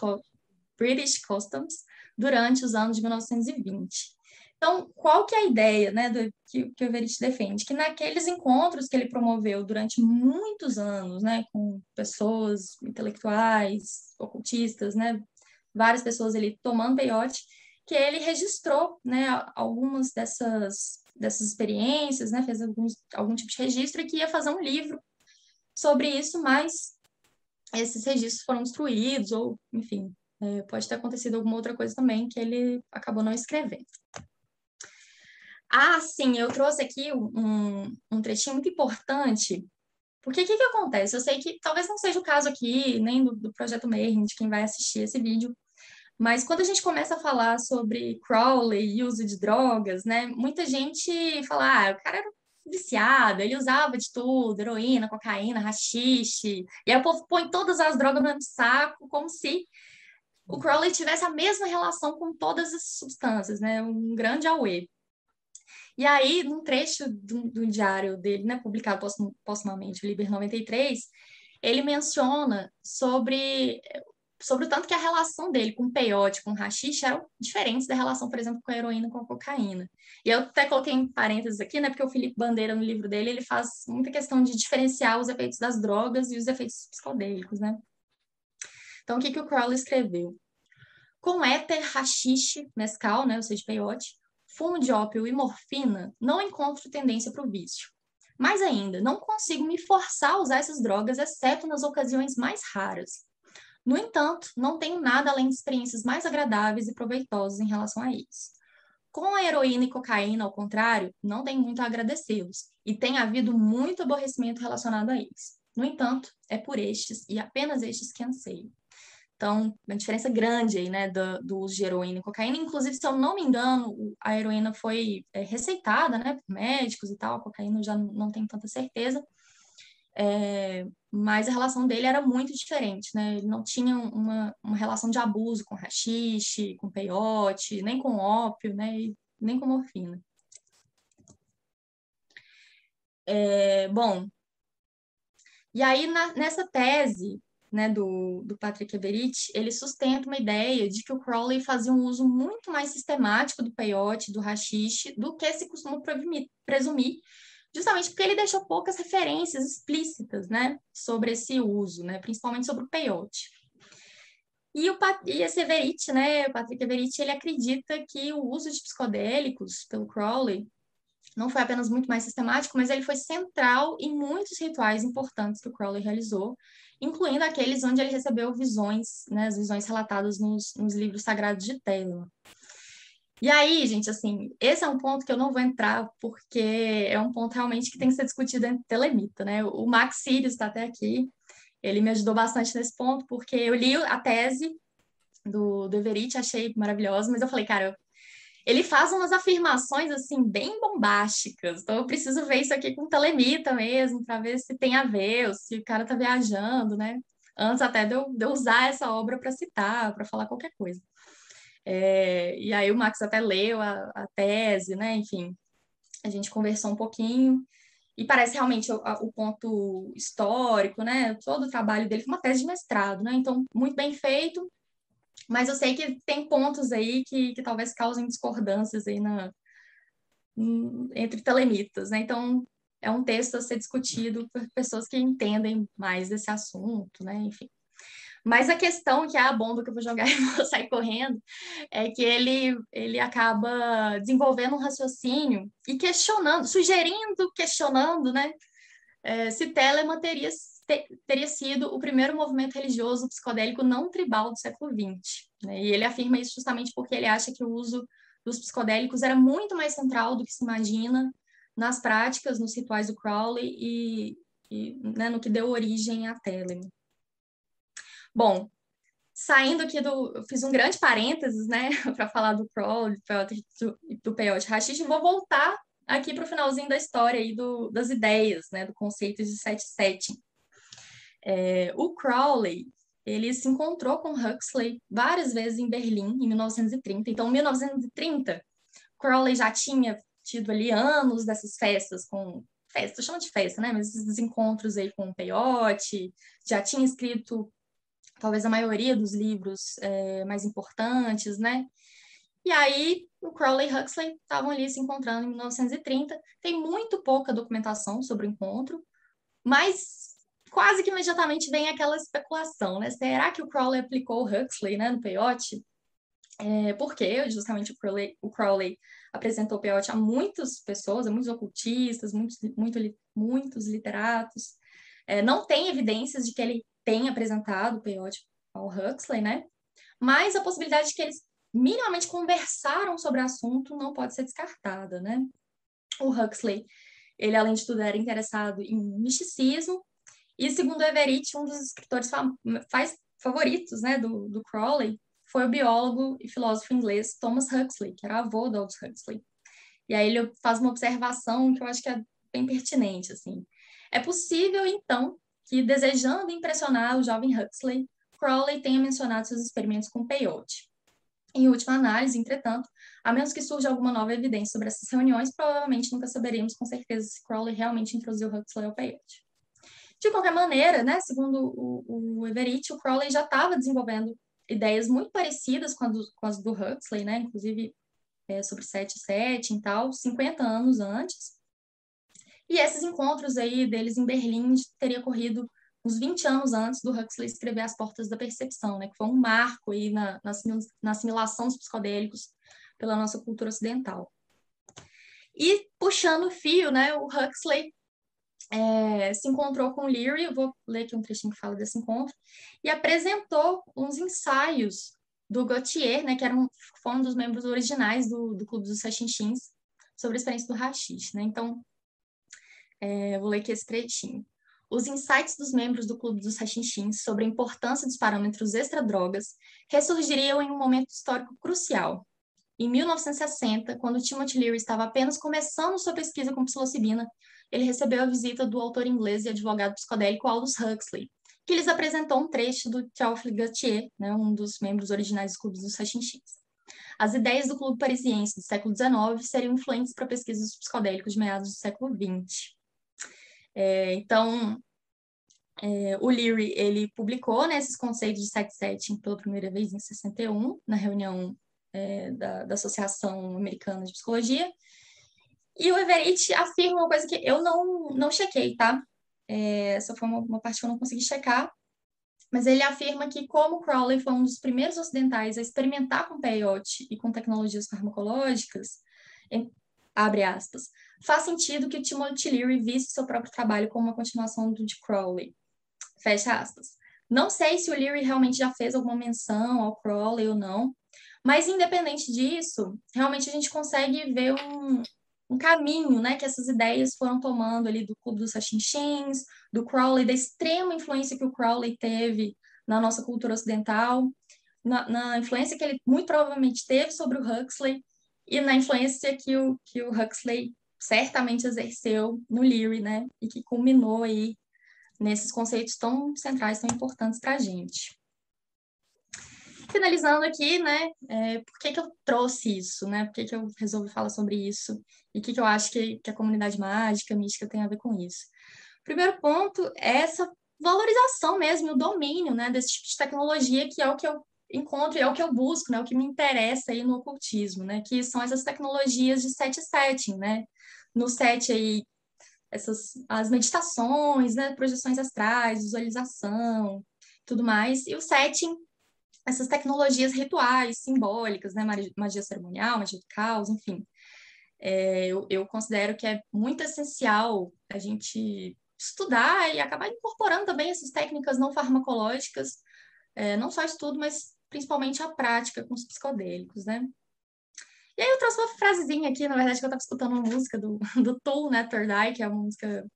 British Customs durante os anos de 1920. Então, qual que é a ideia né, do, que, que o Everett defende? Que naqueles encontros que ele promoveu durante muitos anos, né, com pessoas intelectuais, ocultistas, né, várias pessoas ali tomando peiote, que ele registrou né, algumas dessas, dessas experiências, né, fez alguns, algum tipo de registro e que ia fazer um livro sobre isso, mas esses registros foram destruídos, ou, enfim, é, pode ter acontecido alguma outra coisa também que ele acabou não escrevendo. Ah, sim, eu trouxe aqui um, um trechinho muito importante, porque o que, que acontece? Eu sei que talvez não seja o caso aqui, nem do, do Projeto Mayhem, de quem vai assistir esse vídeo, mas quando a gente começa a falar sobre Crowley e uso de drogas, né, muita gente fala, ah, o cara era viciado, ele usava de tudo, heroína, cocaína, rachixe, e aí o povo põe todas as drogas no saco, como se o Crowley tivesse a mesma relação com todas as substâncias, né? Um grande auê. E aí, num trecho do, do diário dele, né, publicado postumamente, o Liber 93, ele menciona sobre sobre o tanto que a relação dele com peiote, com rachixe, eram diferentes da relação, por exemplo, com a heroína com a cocaína. E eu até coloquei em parênteses aqui, né, porque o Felipe Bandeira, no livro dele, ele faz muita questão de diferenciar os efeitos das drogas e os efeitos psicodélicos, né? Então, o que, que o Crowley escreveu? Com éter, rachixe, mescal, né, ou seja, peiote, fumo de ópio e morfina, não encontro tendência para o vício. Mais ainda, não consigo me forçar a usar essas drogas, exceto nas ocasiões mais raras. No entanto, não tenho nada além de experiências mais agradáveis e proveitosas em relação a eles. Com a heroína e cocaína, ao contrário, não tenho muito a agradecê-los, e tem havido muito aborrecimento relacionado a eles. No entanto, é por estes e apenas estes que anseio. Então, uma diferença grande aí, né, do, do, uso de heroína e cocaína. Inclusive, se eu não me engano, a heroína foi é, receitada, né, por médicos e tal, a cocaína eu já não tenho tanta certeza. É, mas a relação dele era muito diferente, né? Ele não tinha uma, uma relação de abuso com rachixe, com peiote, nem com ópio, né? E nem com morfina. É, bom, e aí na, nessa tese né, do, do Patrick Everett, ele sustenta uma ideia de que o Crowley fazia um uso muito mais sistemático do peiote, do rachixe, do que se costuma presumir justamente porque ele deixou poucas referências explícitas, né, sobre esse uso, né, principalmente sobre o peyote. E o e esse Everett, né, o Patrick Everett, ele acredita que o uso de psicodélicos pelo Crowley não foi apenas muito mais sistemático, mas ele foi central em muitos rituais importantes que o Crowley realizou, incluindo aqueles onde ele recebeu visões, né, as visões relatadas nos, nos livros sagrados de Telemann. E aí, gente, assim, esse é um ponto que eu não vou entrar, porque é um ponto realmente que tem que ser discutido entre telemita, né? O Max Sirius está até aqui, ele me ajudou bastante nesse ponto, porque eu li a tese do, do Everett, achei maravilhosa, mas eu falei, cara, ele faz umas afirmações, assim, bem bombásticas, então eu preciso ver isso aqui com telemita mesmo, para ver se tem a ver, ou se o cara tá viajando, né? Antes até de eu, de eu usar essa obra para citar, para falar qualquer coisa. É, e aí o Max até leu a, a, tese, né? Enfim, a gente conversou um pouquinho e parece realmente o, o, ponto histórico, né? Todo o trabalho dele foi uma tese de mestrado, né? Então, muito bem feito, mas eu sei que tem pontos aí que, que talvez causem discordâncias aí na, entre telemitas, né? Então, é um texto a ser discutido por pessoas que entendem mais desse assunto, né? Enfim. Mas a questão que é a bomba que eu vou jogar e vou sair correndo é que ele, ele acaba desenvolvendo um raciocínio e questionando, sugerindo, questionando, né? É, se Telemann teria, teria sido o primeiro movimento religioso psicodélico não tribal do século XX. Né? E ele afirma isso justamente porque ele acha que o uso dos psicodélicos era muito mais central do que se imagina nas práticas, nos rituais do Crowley e, e né, no que deu origem à Telemann. Bom, saindo aqui do. Eu fiz um grande parênteses, né, para falar do Crowley, do, do peyote hashish, vou voltar aqui para o finalzinho da história aí do, das ideias, né, do conceito de set setting. É, o Crowley, ele se encontrou com Huxley várias vezes em Berlim, em 1930. Então, em 1930, Crowley já tinha tido ali anos dessas festas com festa, chama de festa, né? Mas esses encontros aí com o peyote, já tinha escrito talvez a maioria dos livros é, mais importantes, né? E aí o Crowley e Huxley estavam ali se encontrando em 1930. Tem muito pouca documentação sobre o encontro, mas quase que imediatamente vem aquela especulação, né? Será que o Crowley aplicou o Huxley, né, no peyote? É, porque justamente o Crowley, o Crowley apresentou o peyote a muitas pessoas, a muitos ocultistas, muitos, muito, muitos literatos. É, não tem evidências de que ele tem apresentado o peyote ao Huxley, né? Mas a possibilidade de que eles minimamente conversaram sobre o assunto não pode ser descartada, né? O Huxley, ele além de tudo era interessado em misticismo e segundo Everett, um dos escritores favoritos, né, do, do Crowley, foi o biólogo e filósofo inglês Thomas Huxley, que era avô do Aldous Huxley. E aí ele faz uma observação que eu acho que é bem pertinente, assim. É possível, então, que, desejando impressionar o jovem Huxley, Crowley tenha mencionado seus experimentos com peyote. Em última análise, entretanto, a menos que surja alguma nova evidência sobre essas reuniões, provavelmente nunca saberemos com certeza se Crowley realmente introduziu Huxley ao peyote. De qualquer maneira, né, segundo o, o Everett, o Crowley já estava desenvolvendo ideias muito parecidas com, do, com, as do Huxley, né, inclusive é, sobre 7 e tal, 50 anos antes. E esses encontros aí deles em Berlim teria ocorrido uns 20 anos antes do Huxley escrever As Portas da Percepção, né, que foi um marco aí na, na assimilação dos psicodélicos pela nossa cultura ocidental. E puxando o fio, né, o Huxley é, se encontrou com Leary, eu vou ler aqui um trechinho que fala desse encontro, e apresentou uns ensaios do Gautier, né, que era um, foi um dos membros originais do, do Clube dos Rachinchins, sobre a experiência do rachixe. Né? Então, é, vou ler aqui esse trechinho. Os insights dos membros do Clube dos Rachinchins sobre a importância dos parâmetros extra-drogas ressurgiriam em um momento histórico crucial. Em 1960, quando Timothy Leary estava apenas começando sua pesquisa com psilocibina, ele recebeu a visita do autor inglês e advogado psicodélico Aldous Huxley, que lhes apresentou um trecho do Théophile Gautier, né, um dos membros originais dos clubes dos Rachinchins. As ideias do clube parisiense do século XIX seriam influentes para pesquisas psicodélicos de meados do século XX. É, então, é, o Leary, ele publicou né, esses conceitos de site setting pela primeira vez em 61, na reunião é, da, da Associação Americana de Psicologia, e o Everett afirma uma coisa que eu não, não chequei, tá? É, essa foi uma, uma parte que eu não consegui checar. Mas ele afirma que, como Crowley foi um dos primeiros ocidentais a experimentar com peyote e com tecnologias farmacológicas, abre aspas, faz sentido que Timothy Leary visse seu próprio trabalho como uma continuação do de Crowley. Fecha aspas. Não sei se o Leary realmente já fez alguma menção ao Crowley ou não, mas independente disso, realmente a gente consegue ver um, um caminho né, que essas ideias foram tomando ali do Clube dos Rachinchins, do Crowley, da extrema influência que o Crowley teve na nossa cultura ocidental, na, na, influência que ele muito provavelmente teve sobre o Huxley e na influência que o, que o Huxley certamente exerceu no Leary, né, e que culminou aí nesses conceitos tão centrais, tão importantes para a gente finalizando aqui, né, é, por que, que eu trouxe isso, né? Por que, que eu resolvi falar sobre isso e o que, que eu acho que, que a comunidade mágica, mística tem a ver com isso. primeiro ponto é essa valorização mesmo, o domínio, né, desse tipo de tecnologia que é o que eu encontro é o que eu busco, né, o que me interessa aí no ocultismo, né, que são essas tecnologias de set setting, né, no set aí essas as meditações, né, projeções astrais, visualização, tudo mais, e o setting essas tecnologias rituais, simbólicas, né? Magia cerimonial, magia do caos, enfim. É, eu, eu considero que é muito essencial a gente estudar e acabar incorporando também essas técnicas não farmacológicas, é, não só estudo, mas principalmente a prática com os psicodélicos, né? E aí eu trouxe uma frasezinha aqui, na verdade, que eu estava escutando uma música do, do Tool, né, Eye, que é uma música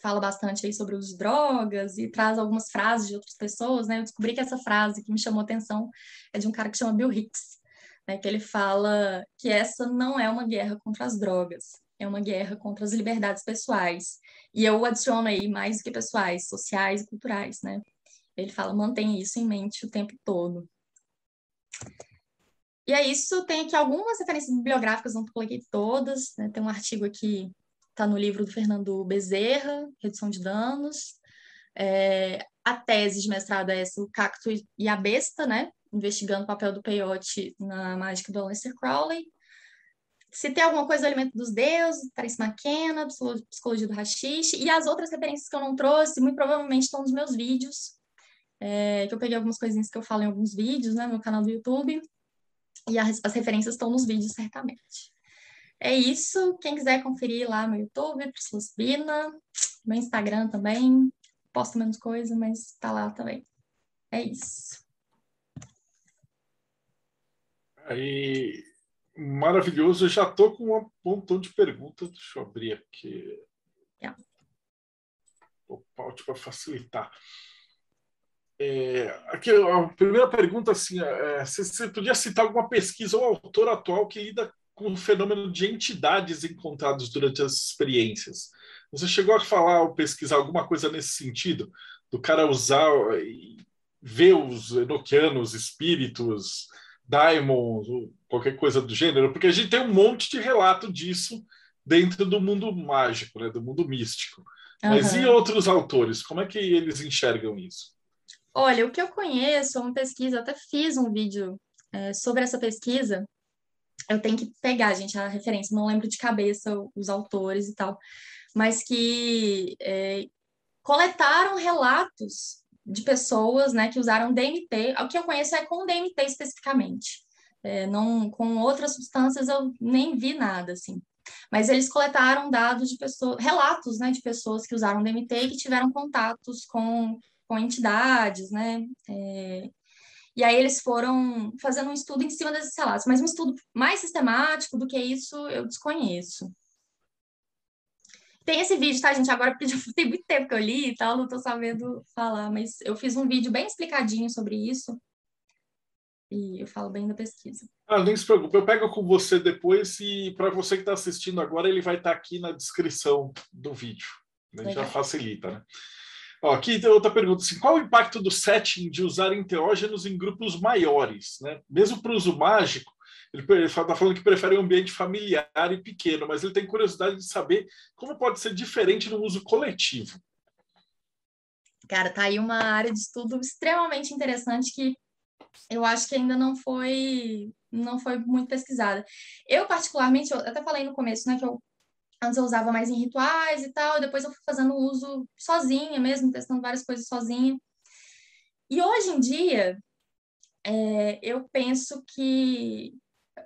fala bastante aí sobre os drogas e traz algumas frases de outras pessoas, né? Eu descobri que essa frase que me chamou atenção é de um cara que chama Bill Hicks, né? Que ele fala que essa não é uma guerra contra as drogas, é uma guerra contra as liberdades pessoais. E eu adiciono aí mais do que pessoais, sociais e culturais, né? Ele fala, mantém isso em mente o tempo todo. E é isso, tem aqui algumas referências bibliográficas, não coloquei todas, né? Tem um artigo aqui está no livro do Fernando Bezerra, Redução de Danos. É, a tese de mestrado é essa, o Cacto e a Besta, né? Investigando o papel do peyote na mágica do Aleister Crowley. Se tem alguma coisa do Alimento dos Deuses, Trace McKenna, Psicologia do Rachixe, e as outras referências que eu não trouxe, muito provavelmente estão nos meus vídeos, é, que eu peguei algumas coisinhas que eu falo em alguns vídeos, né, no meu canal do YouTube, e as, as referências estão nos vídeos, certamente. É isso. Quem quiser conferir lá no YouTube, Priscila Sabina, meu Instagram também. Posto menos coisa, mas tá lá também. É isso. Aí, maravilhoso. Eu já tô com um montão de perguntas. Deixa eu abrir aqui. Yeah. O para facilitar. É, aqui, a primeira pergunta assim, é, você, você podia citar alguma pesquisa ou autor atual que lida com o fenômeno de entidades encontradas durante as experiências. Você chegou a falar ou pesquisar alguma coisa nesse sentido? Do cara usar e ver os enoquianos, espíritos, Diamonds, ou qualquer coisa do gênero, porque a gente tem um monte de relato disso dentro do mundo mágico, né, do mundo místico. Mas uhum. e outros autores? Como é que eles enxergam isso? Olha, o que eu conheço, uma pesquisa, até fiz um vídeo é, sobre essa pesquisa. Eu tenho que pegar, gente, a referência, não lembro de cabeça os autores e tal, mas que é, coletaram relatos de pessoas né, que usaram DMT. O que eu conheço é com DMT especificamente. É, não com outras substâncias eu nem vi nada assim. Mas eles coletaram dados de pessoas, relatos, né, de pessoas que usaram DMT e que tiveram contatos com, com entidades, né? É, e aí eles foram fazendo um estudo em cima desses relatos, mas um estudo mais sistemático do que isso eu desconheço. Tem esse vídeo, tá, gente? Agora, porque tem muito tempo que eu li e tal, não tô sabendo falar, mas eu fiz um vídeo bem explicadinho sobre isso. E eu falo bem da pesquisa. Ah, nem se preocupe, eu pego com você depois e para você que está assistindo agora, ele vai estar tá aqui na descrição do vídeo. Né? Já facilita, né? Ó, aqui tem outra pergunta. Assim, qual o impacto do setting de usar enteógenos em grupos maiores? Né? Mesmo para o uso mágico, ele está falando que prefere um ambiente familiar e pequeno, mas ele tem curiosidade de saber como pode ser diferente no uso coletivo. Cara, tá aí uma área de estudo extremamente interessante que eu acho que ainda não foi não foi muito pesquisada. Eu particularmente, eu até falei no começo, né, que eu antes eu usava mais em rituais e tal, e depois eu fui fazendo uso sozinha mesmo, testando várias coisas sozinha. E hoje em dia, é, eu penso que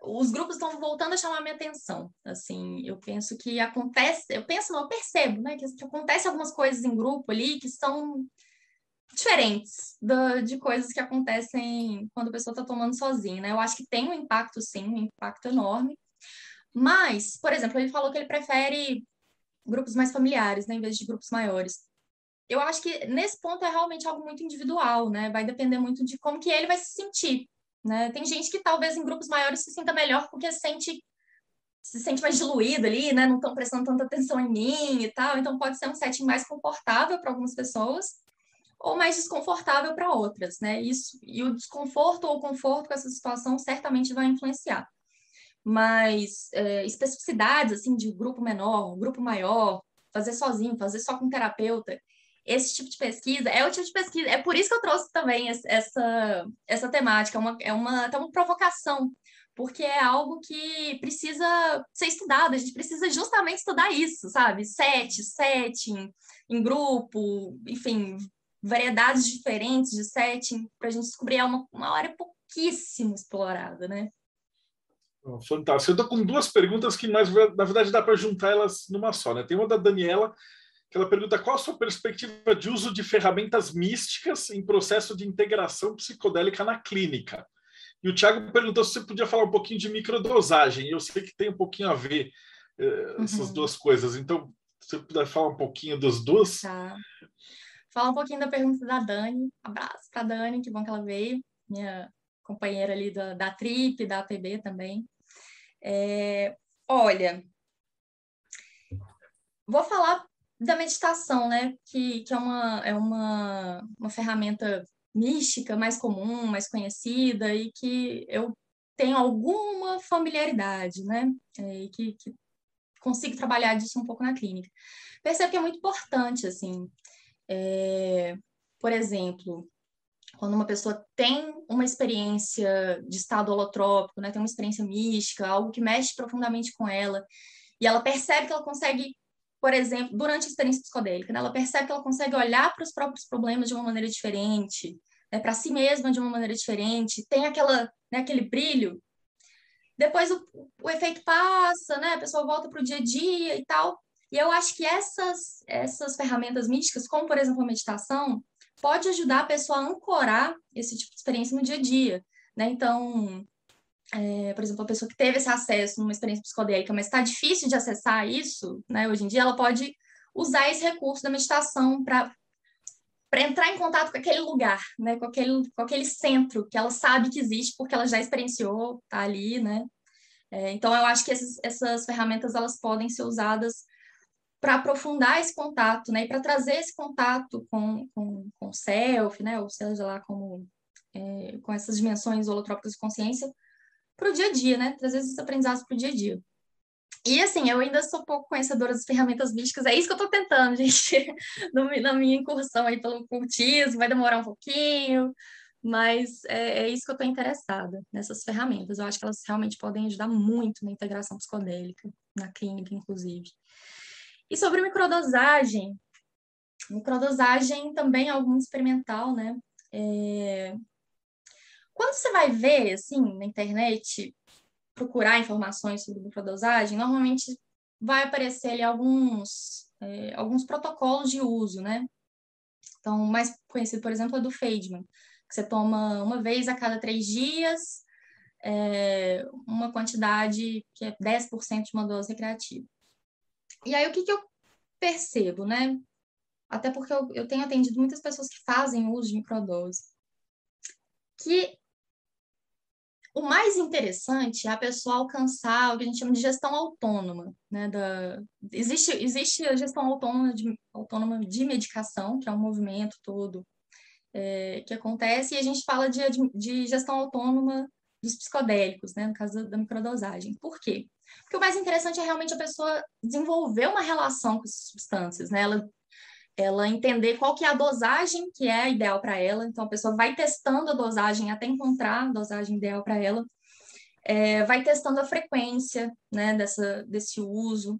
os grupos estão voltando a chamar minha atenção. Assim, eu penso que acontece, eu penso, não, eu percebo, né, que, que acontece algumas coisas em grupo ali que são diferentes do, de coisas que acontecem quando a pessoa está tomando sozinha, né? Eu acho que tem um impacto, sim, um impacto enorme. Mas, por exemplo, ele falou que ele prefere grupos mais familiares, né, em vez de grupos maiores. Eu acho que nesse ponto é realmente algo muito individual, né? Vai depender muito de como que ele vai se sentir. Né? Tem gente que talvez em grupos maiores se sinta melhor porque sente se sente mais diluído ali, né? Não estão prestando tanta atenção em mim e tal. Então pode ser um setting mais confortável para algumas pessoas ou mais desconfortável para outras, né? Isso e o desconforto ou o conforto com essa situação certamente vai influenciar. Mas é, especificidades assim de grupo menor, grupo maior, fazer sozinho, fazer só com terapeuta, esse tipo de pesquisa é o tipo de pesquisa, é por isso que eu trouxe também essa, essa temática, é uma, é uma, até uma provocação, porque é algo que precisa ser estudado, a gente precisa justamente estudar isso, sabe? Set, setting, em grupo, enfim, variedades diferentes de setting, para a gente descobrir é uma, uma área pouquíssimo explorada, né? Fantástico. Eu estou com duas perguntas que, mais, na verdade, dá para juntar elas numa só. Né? Tem uma da Daniela, que ela pergunta qual a sua perspectiva de uso de ferramentas místicas em processo de integração psicodélica na clínica. E o Tiago perguntou se você podia falar um pouquinho de microdosagem. Eu sei que tem um pouquinho a ver eh, essas uhum. duas coisas. Então, se você puder falar um pouquinho das duas. Tá. Fala um pouquinho da pergunta da Dani. Abraço para Dani, que bom que ela veio. Minha companheira ali da, da TRIP, da APB também. É, olha, vou falar da meditação, né? Que, que é, uma, é uma, uma ferramenta mística mais comum, mais conhecida e que eu tenho alguma familiaridade, né? É, e que, que consigo trabalhar disso um pouco na clínica. Percebo que é muito importante, assim. É, por exemplo, quando uma pessoa tem uma experiência de estado holotrópico, né, tem uma experiência mística, algo que mexe profundamente com ela, e ela percebe que ela consegue por exemplo, durante a experiência psicodélica, né, ela percebe que ela consegue olhar para os próprios problemas de uma maneira diferente, né, para si mesma de uma maneira diferente, tem aquela, né, aquele brilho. Depois o, o efeito passa, né, a pessoa volta para o dia a dia e tal. E eu acho que essas, essas ferramentas místicas, como por exemplo a meditação, pode ajudar a pessoa a ancorar esse tipo de experiência no dia a dia. Né? Então, é, por exemplo, a pessoa que teve esse acesso numa experiência psicodélica, mas está difícil de acessar isso, né? Hoje em dia, ela pode usar esse recurso da meditação para para entrar em contato com aquele lugar, né, com aquele, com aquele centro que ela sabe que existe porque ela já experienciou, tá ali, né? É, então eu acho que essas ferramentas elas podem ser usadas para aprofundar esse contato, né, e para trazer esse contato com, com, com o self, né, ou seja lá como é, com essas dimensões holotrópicas de consciência para o dia a dia, né? Trazer esses aprendizados para o dia a dia. E assim, eu ainda sou pouco conhecedora das ferramentas místicas, é isso que eu estou tentando, gente, na minha incursão aí pelo cultismo, vai demorar um pouquinho, mas é, é isso que eu estou interessada, nessas ferramentas. Eu acho que elas realmente podem ajudar muito na integração psicodélica, na clínica, inclusive. E sobre microdosagem, microdosagem também é algo experimental, né? É... Quando você vai ver, assim, na internet, procurar informações sobre microdosagem, normalmente vai aparecer ali alguns, é, alguns protocolos de uso, né? Então, o mais conhecido, por exemplo, é do Feidman, que você toma uma vez a cada três dias, é, uma quantidade que é 10% de uma dose recreativa. E aí, o que, que eu percebo, né? Até porque eu, eu tenho atendido muitas pessoas que fazem uso de microdose, que o mais interessante é a pessoa alcançar o que a gente chama de gestão autônoma. Né, da... existe, existe a gestão autônoma de, autônoma de medicação, que é um movimento todo é, que acontece, e a gente fala de, de gestão autônoma dos psicodélicos, né, no caso da, microdosagem. Por quê? Porque o mais interessante é realmente a pessoa desenvolver uma relação com essas substâncias, né? Ela ela entender qual que é a dosagem que é ideal para ela. Então, a pessoa vai testando a dosagem até encontrar a dosagem ideal para ela. É, vai testando a frequência né, dessa, desse uso.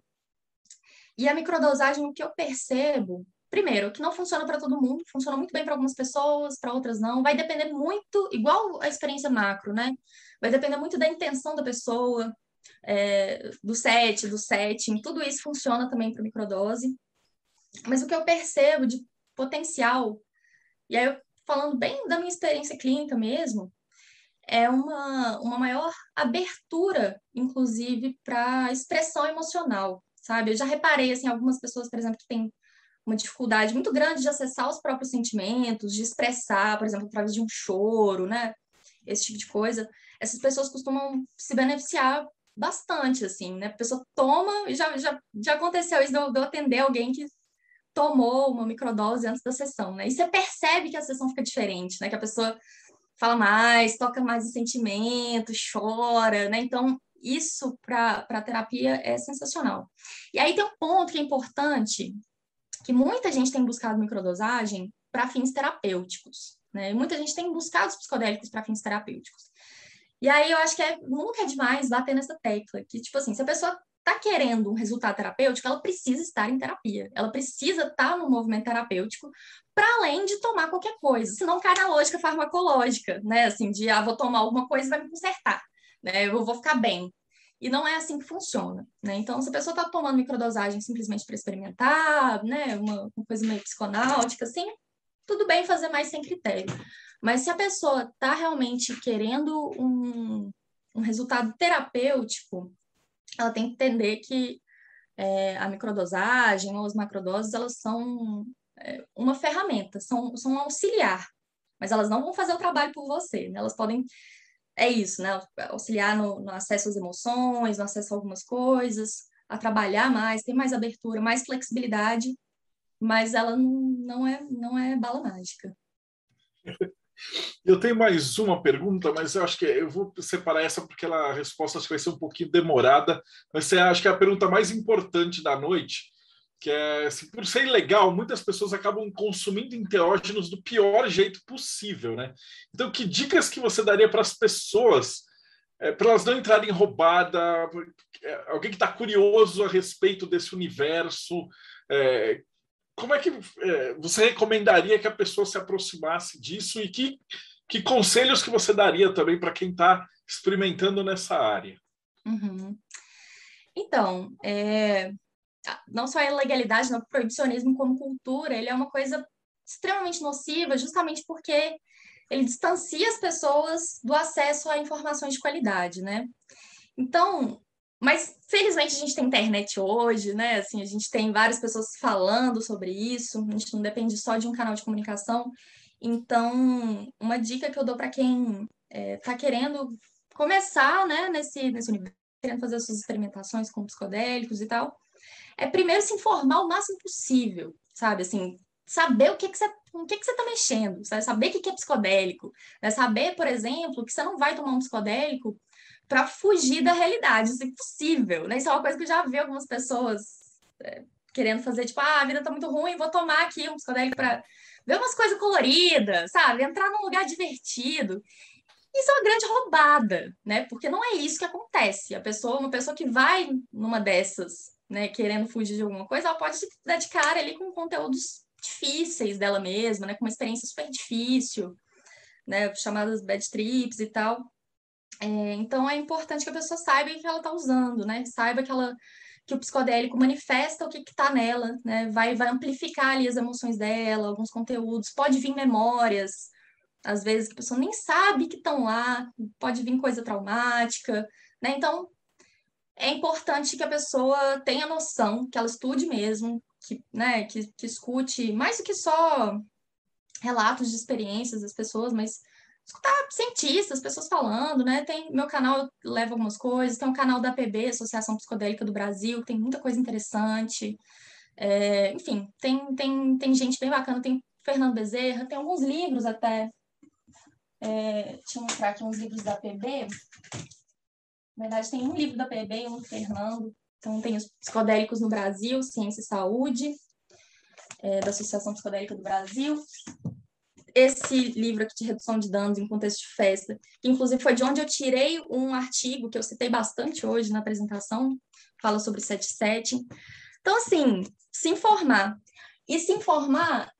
E a microdosagem, o que eu percebo, primeiro, que não funciona para todo mundo, funciona muito bem para algumas pessoas, para outras não. Vai depender muito, igual a experiência macro, né? Vai depender muito da intenção da pessoa, é, do set, do setting, tudo isso funciona também para microdose. Mas o que eu percebo de potencial, e aí eu, falando bem da minha experiência clínica mesmo, é uma, uma maior abertura, inclusive, para expressão emocional, sabe? Eu já reparei, assim, algumas pessoas, por exemplo, que têm uma dificuldade muito grande de acessar os próprios sentimentos, de expressar, por exemplo, através de um choro, né? Esse tipo de coisa. Essas pessoas costumam se beneficiar bastante, assim, né? A pessoa toma, e já, já, já aconteceu isso de eu, de eu atender alguém que tomou uma microdose antes da sessão, né? E você percebe que a sessão fica diferente, né? Que a pessoa fala mais, toca mais o sentimento, chora, né? Então, isso para a terapia é sensacional. E aí tem um ponto que é importante, que muita gente tem buscado microdosagem para fins terapêuticos, né? Muita gente tem buscado os psicodélicos para fins terapêuticos. E aí eu acho que é, nunca é demais bater nessa tecla, que, tipo assim, se a pessoa está querendo um resultado terapêutico, ela precisa estar em terapia. Ela precisa estar no movimento terapêutico para além de tomar qualquer coisa. Senão cai na lógica farmacológica, né? Assim, de ah, vou tomar alguma coisa e vai me consertar, né? Eu vou ficar bem. E não é assim que funciona, né? Então, se a pessoa está tomando microdosagem simplesmente para experimentar, né? Uma, uma coisa meio psiconáutica, assim, tudo bem fazer mais sem critério. Mas se a pessoa está realmente querendo um, um resultado terapêutico, ela tem que entender que é, a microdosagem ou as macrodoses, elas são é, uma ferramenta, são, são um auxiliar, mas elas não vão fazer o trabalho por você, né? Elas podem, é isso, né? Auxiliar no, no acesso às emoções, no acesso a algumas coisas, a trabalhar mais, ter mais abertura, mais flexibilidade, mas ela não, não, é, não é bala mágica. Eu tenho mais uma pergunta, mas eu acho que eu vou separar essa porque ela, a resposta acho que vai ser um pouquinho demorada. Mas eu acho que é a pergunta mais importante da noite, que é, assim, por ser ilegal, muitas pessoas acabam consumindo enteógenos do pior jeito possível, né? Então, que dicas que você daria para as pessoas é, para elas não entrarem em roubada? É, alguém que está curioso a respeito desse universo, é, como é que você recomendaria que a pessoa se aproximasse disso e que, que conselhos que você daria também para quem está experimentando nessa área? Uhum. Então, é, não só a ilegalidade, no proibicionismo como cultura, ele é uma coisa extremamente nociva, justamente porque ele distancia as pessoas do acesso a informações de qualidade, né? Então, mas, felizmente, a gente tem internet hoje, né? Assim, a gente tem várias pessoas falando sobre isso, a gente não depende só de um canal de comunicação. Então, uma dica que eu dou para quem está é, querendo começar né, nesse, nesse universo, querendo fazer as suas experimentações com psicodélicos e tal, é primeiro se informar o máximo possível, sabe? Assim, saber o que, que você com o que, que você está mexendo, vai saber o que, que é psicodélico, vai saber, por exemplo, que você não vai tomar um psicodélico para fugir da realidade, isso é impossível, né? Isso é uma coisa que eu já vi algumas pessoas é, querendo fazer, tipo, ah, a vida está muito ruim, vou tomar aqui um psicodélico para ver umas coisas coloridas, sabe? Entrar num lugar divertido. Isso é uma grande roubada, né? Porque não é isso que acontece. A pessoa, uma pessoa que vai numa dessas, né, querendo fugir de alguma coisa, ela pode se dedicar ali com conteúdos difíceis dela mesma, né, com uma experiência super difícil, né, chamadas bad trips e tal. É, então é importante que a pessoa saiba o que ela está usando, né? Saiba que ela que o psicodélico manifesta o que está nela, né? Vai, vai amplificar ali as emoções dela, alguns conteúdos, pode vir memórias, às vezes que a pessoa nem sabe que estão lá, pode vir coisa traumática, né? Então, é importante que a pessoa tenha noção, que ela estude mesmo, que, né, que, que escute mais do que só relatos de experiências das pessoas, mas escutar cientistas, pessoas falando, né? Tem meu canal leva algumas coisas, tem o canal da APB, Associação Psicodélica do Brasil, que tem muita coisa interessante. É, enfim, tem, tem, tem gente bem bacana, tem Fernando Bezerra, tem alguns livros até. É, deixa eu mostrar aqui uns livros da APB. Na verdade, tem um livro da APB e um do Fernando. Então, tem os psicodélicos no Brasil, Ciência e Saúde, é, da Associação Psicodélica do Brasil esse livro aqui de redução de danos em contexto de festa, que inclusive foi de onde eu tirei um artigo que eu citei bastante hoje na apresentação, fala sobre 77. Então, assim, se informar. E se informar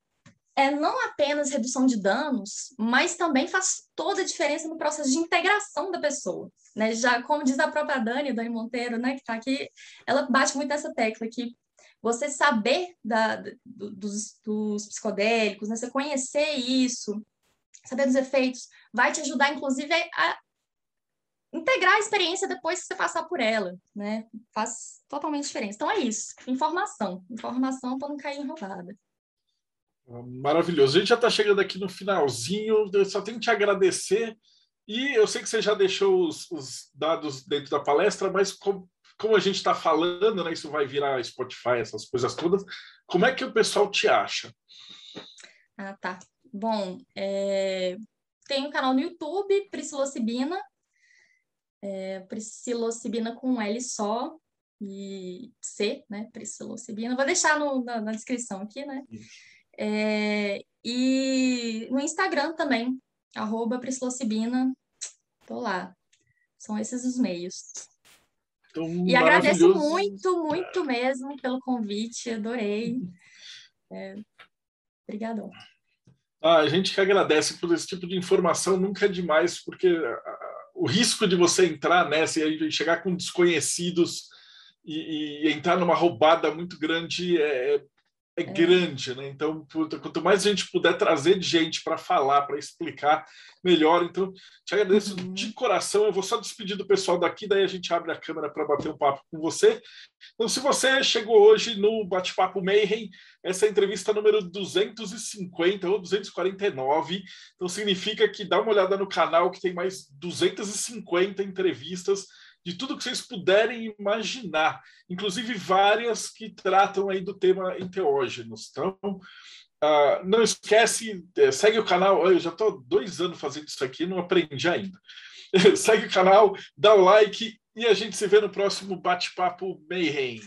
é não apenas redução de danos, mas também faz toda a diferença no processo de integração da pessoa. Né? Já como diz a própria Dani, Dani Monteiro, né, que está aqui, ela bate muito essa tecla que você saber da, dos, dos psicodélicos, né? você conhecer isso, saber dos efeitos, vai te ajudar, inclusive, a integrar a experiência depois que você passar por ela, né? Faz totalmente diferença. Então é isso, informação. Informação para não cair em roubada. Maravilhoso. A gente já está chegando aqui no finalzinho, eu só tenho que te agradecer. E eu sei que você já deixou os, os dados dentro da palestra, mas como, como a gente está falando, né, isso vai virar Spotify, essas coisas todas, como é que o pessoal te acha? Ah, tá. Bom, é... tem um canal no YouTube, Priscilocibina, é, Priscilocibina com L só e C, né, Priscilocibina. Vou deixar no, na, na, descrição aqui, né? É, e no Instagram também, arroba Priscilocibina, tô lá. São esses os meios. Então, e agradeço muito, muito mesmo pelo convite, adorei. É, obrigadão. Ah, a gente que agradece por esse tipo de informação, nunca é demais, porque o risco de você entrar nessa e chegar com desconhecidos e, e entrar numa roubada muito grande é, é é, é, grande, né? Então, quanto mais a gente puder trazer de gente para falar, para explicar melhor, então te agradeço uhum. de coração. Eu vou só despedir do pessoal daqui, daí a gente abre a câmera para bater um papo com você. Então, se você chegou hoje no Bate-Papo Mayhem, essa é a entrevista número 250 ou 249, então significa que dá uma olhada no canal que tem mais 250 entrevistas de tudo que vocês puderem imaginar, inclusive várias que tratam aí do tema enteógenos. Então, uh, não esquece, é, segue o canal. Eu já estou dois anos fazendo isso aqui, não aprendi ainda. segue o canal, dá o like e a gente se vê no próximo bate-papo Mayhem.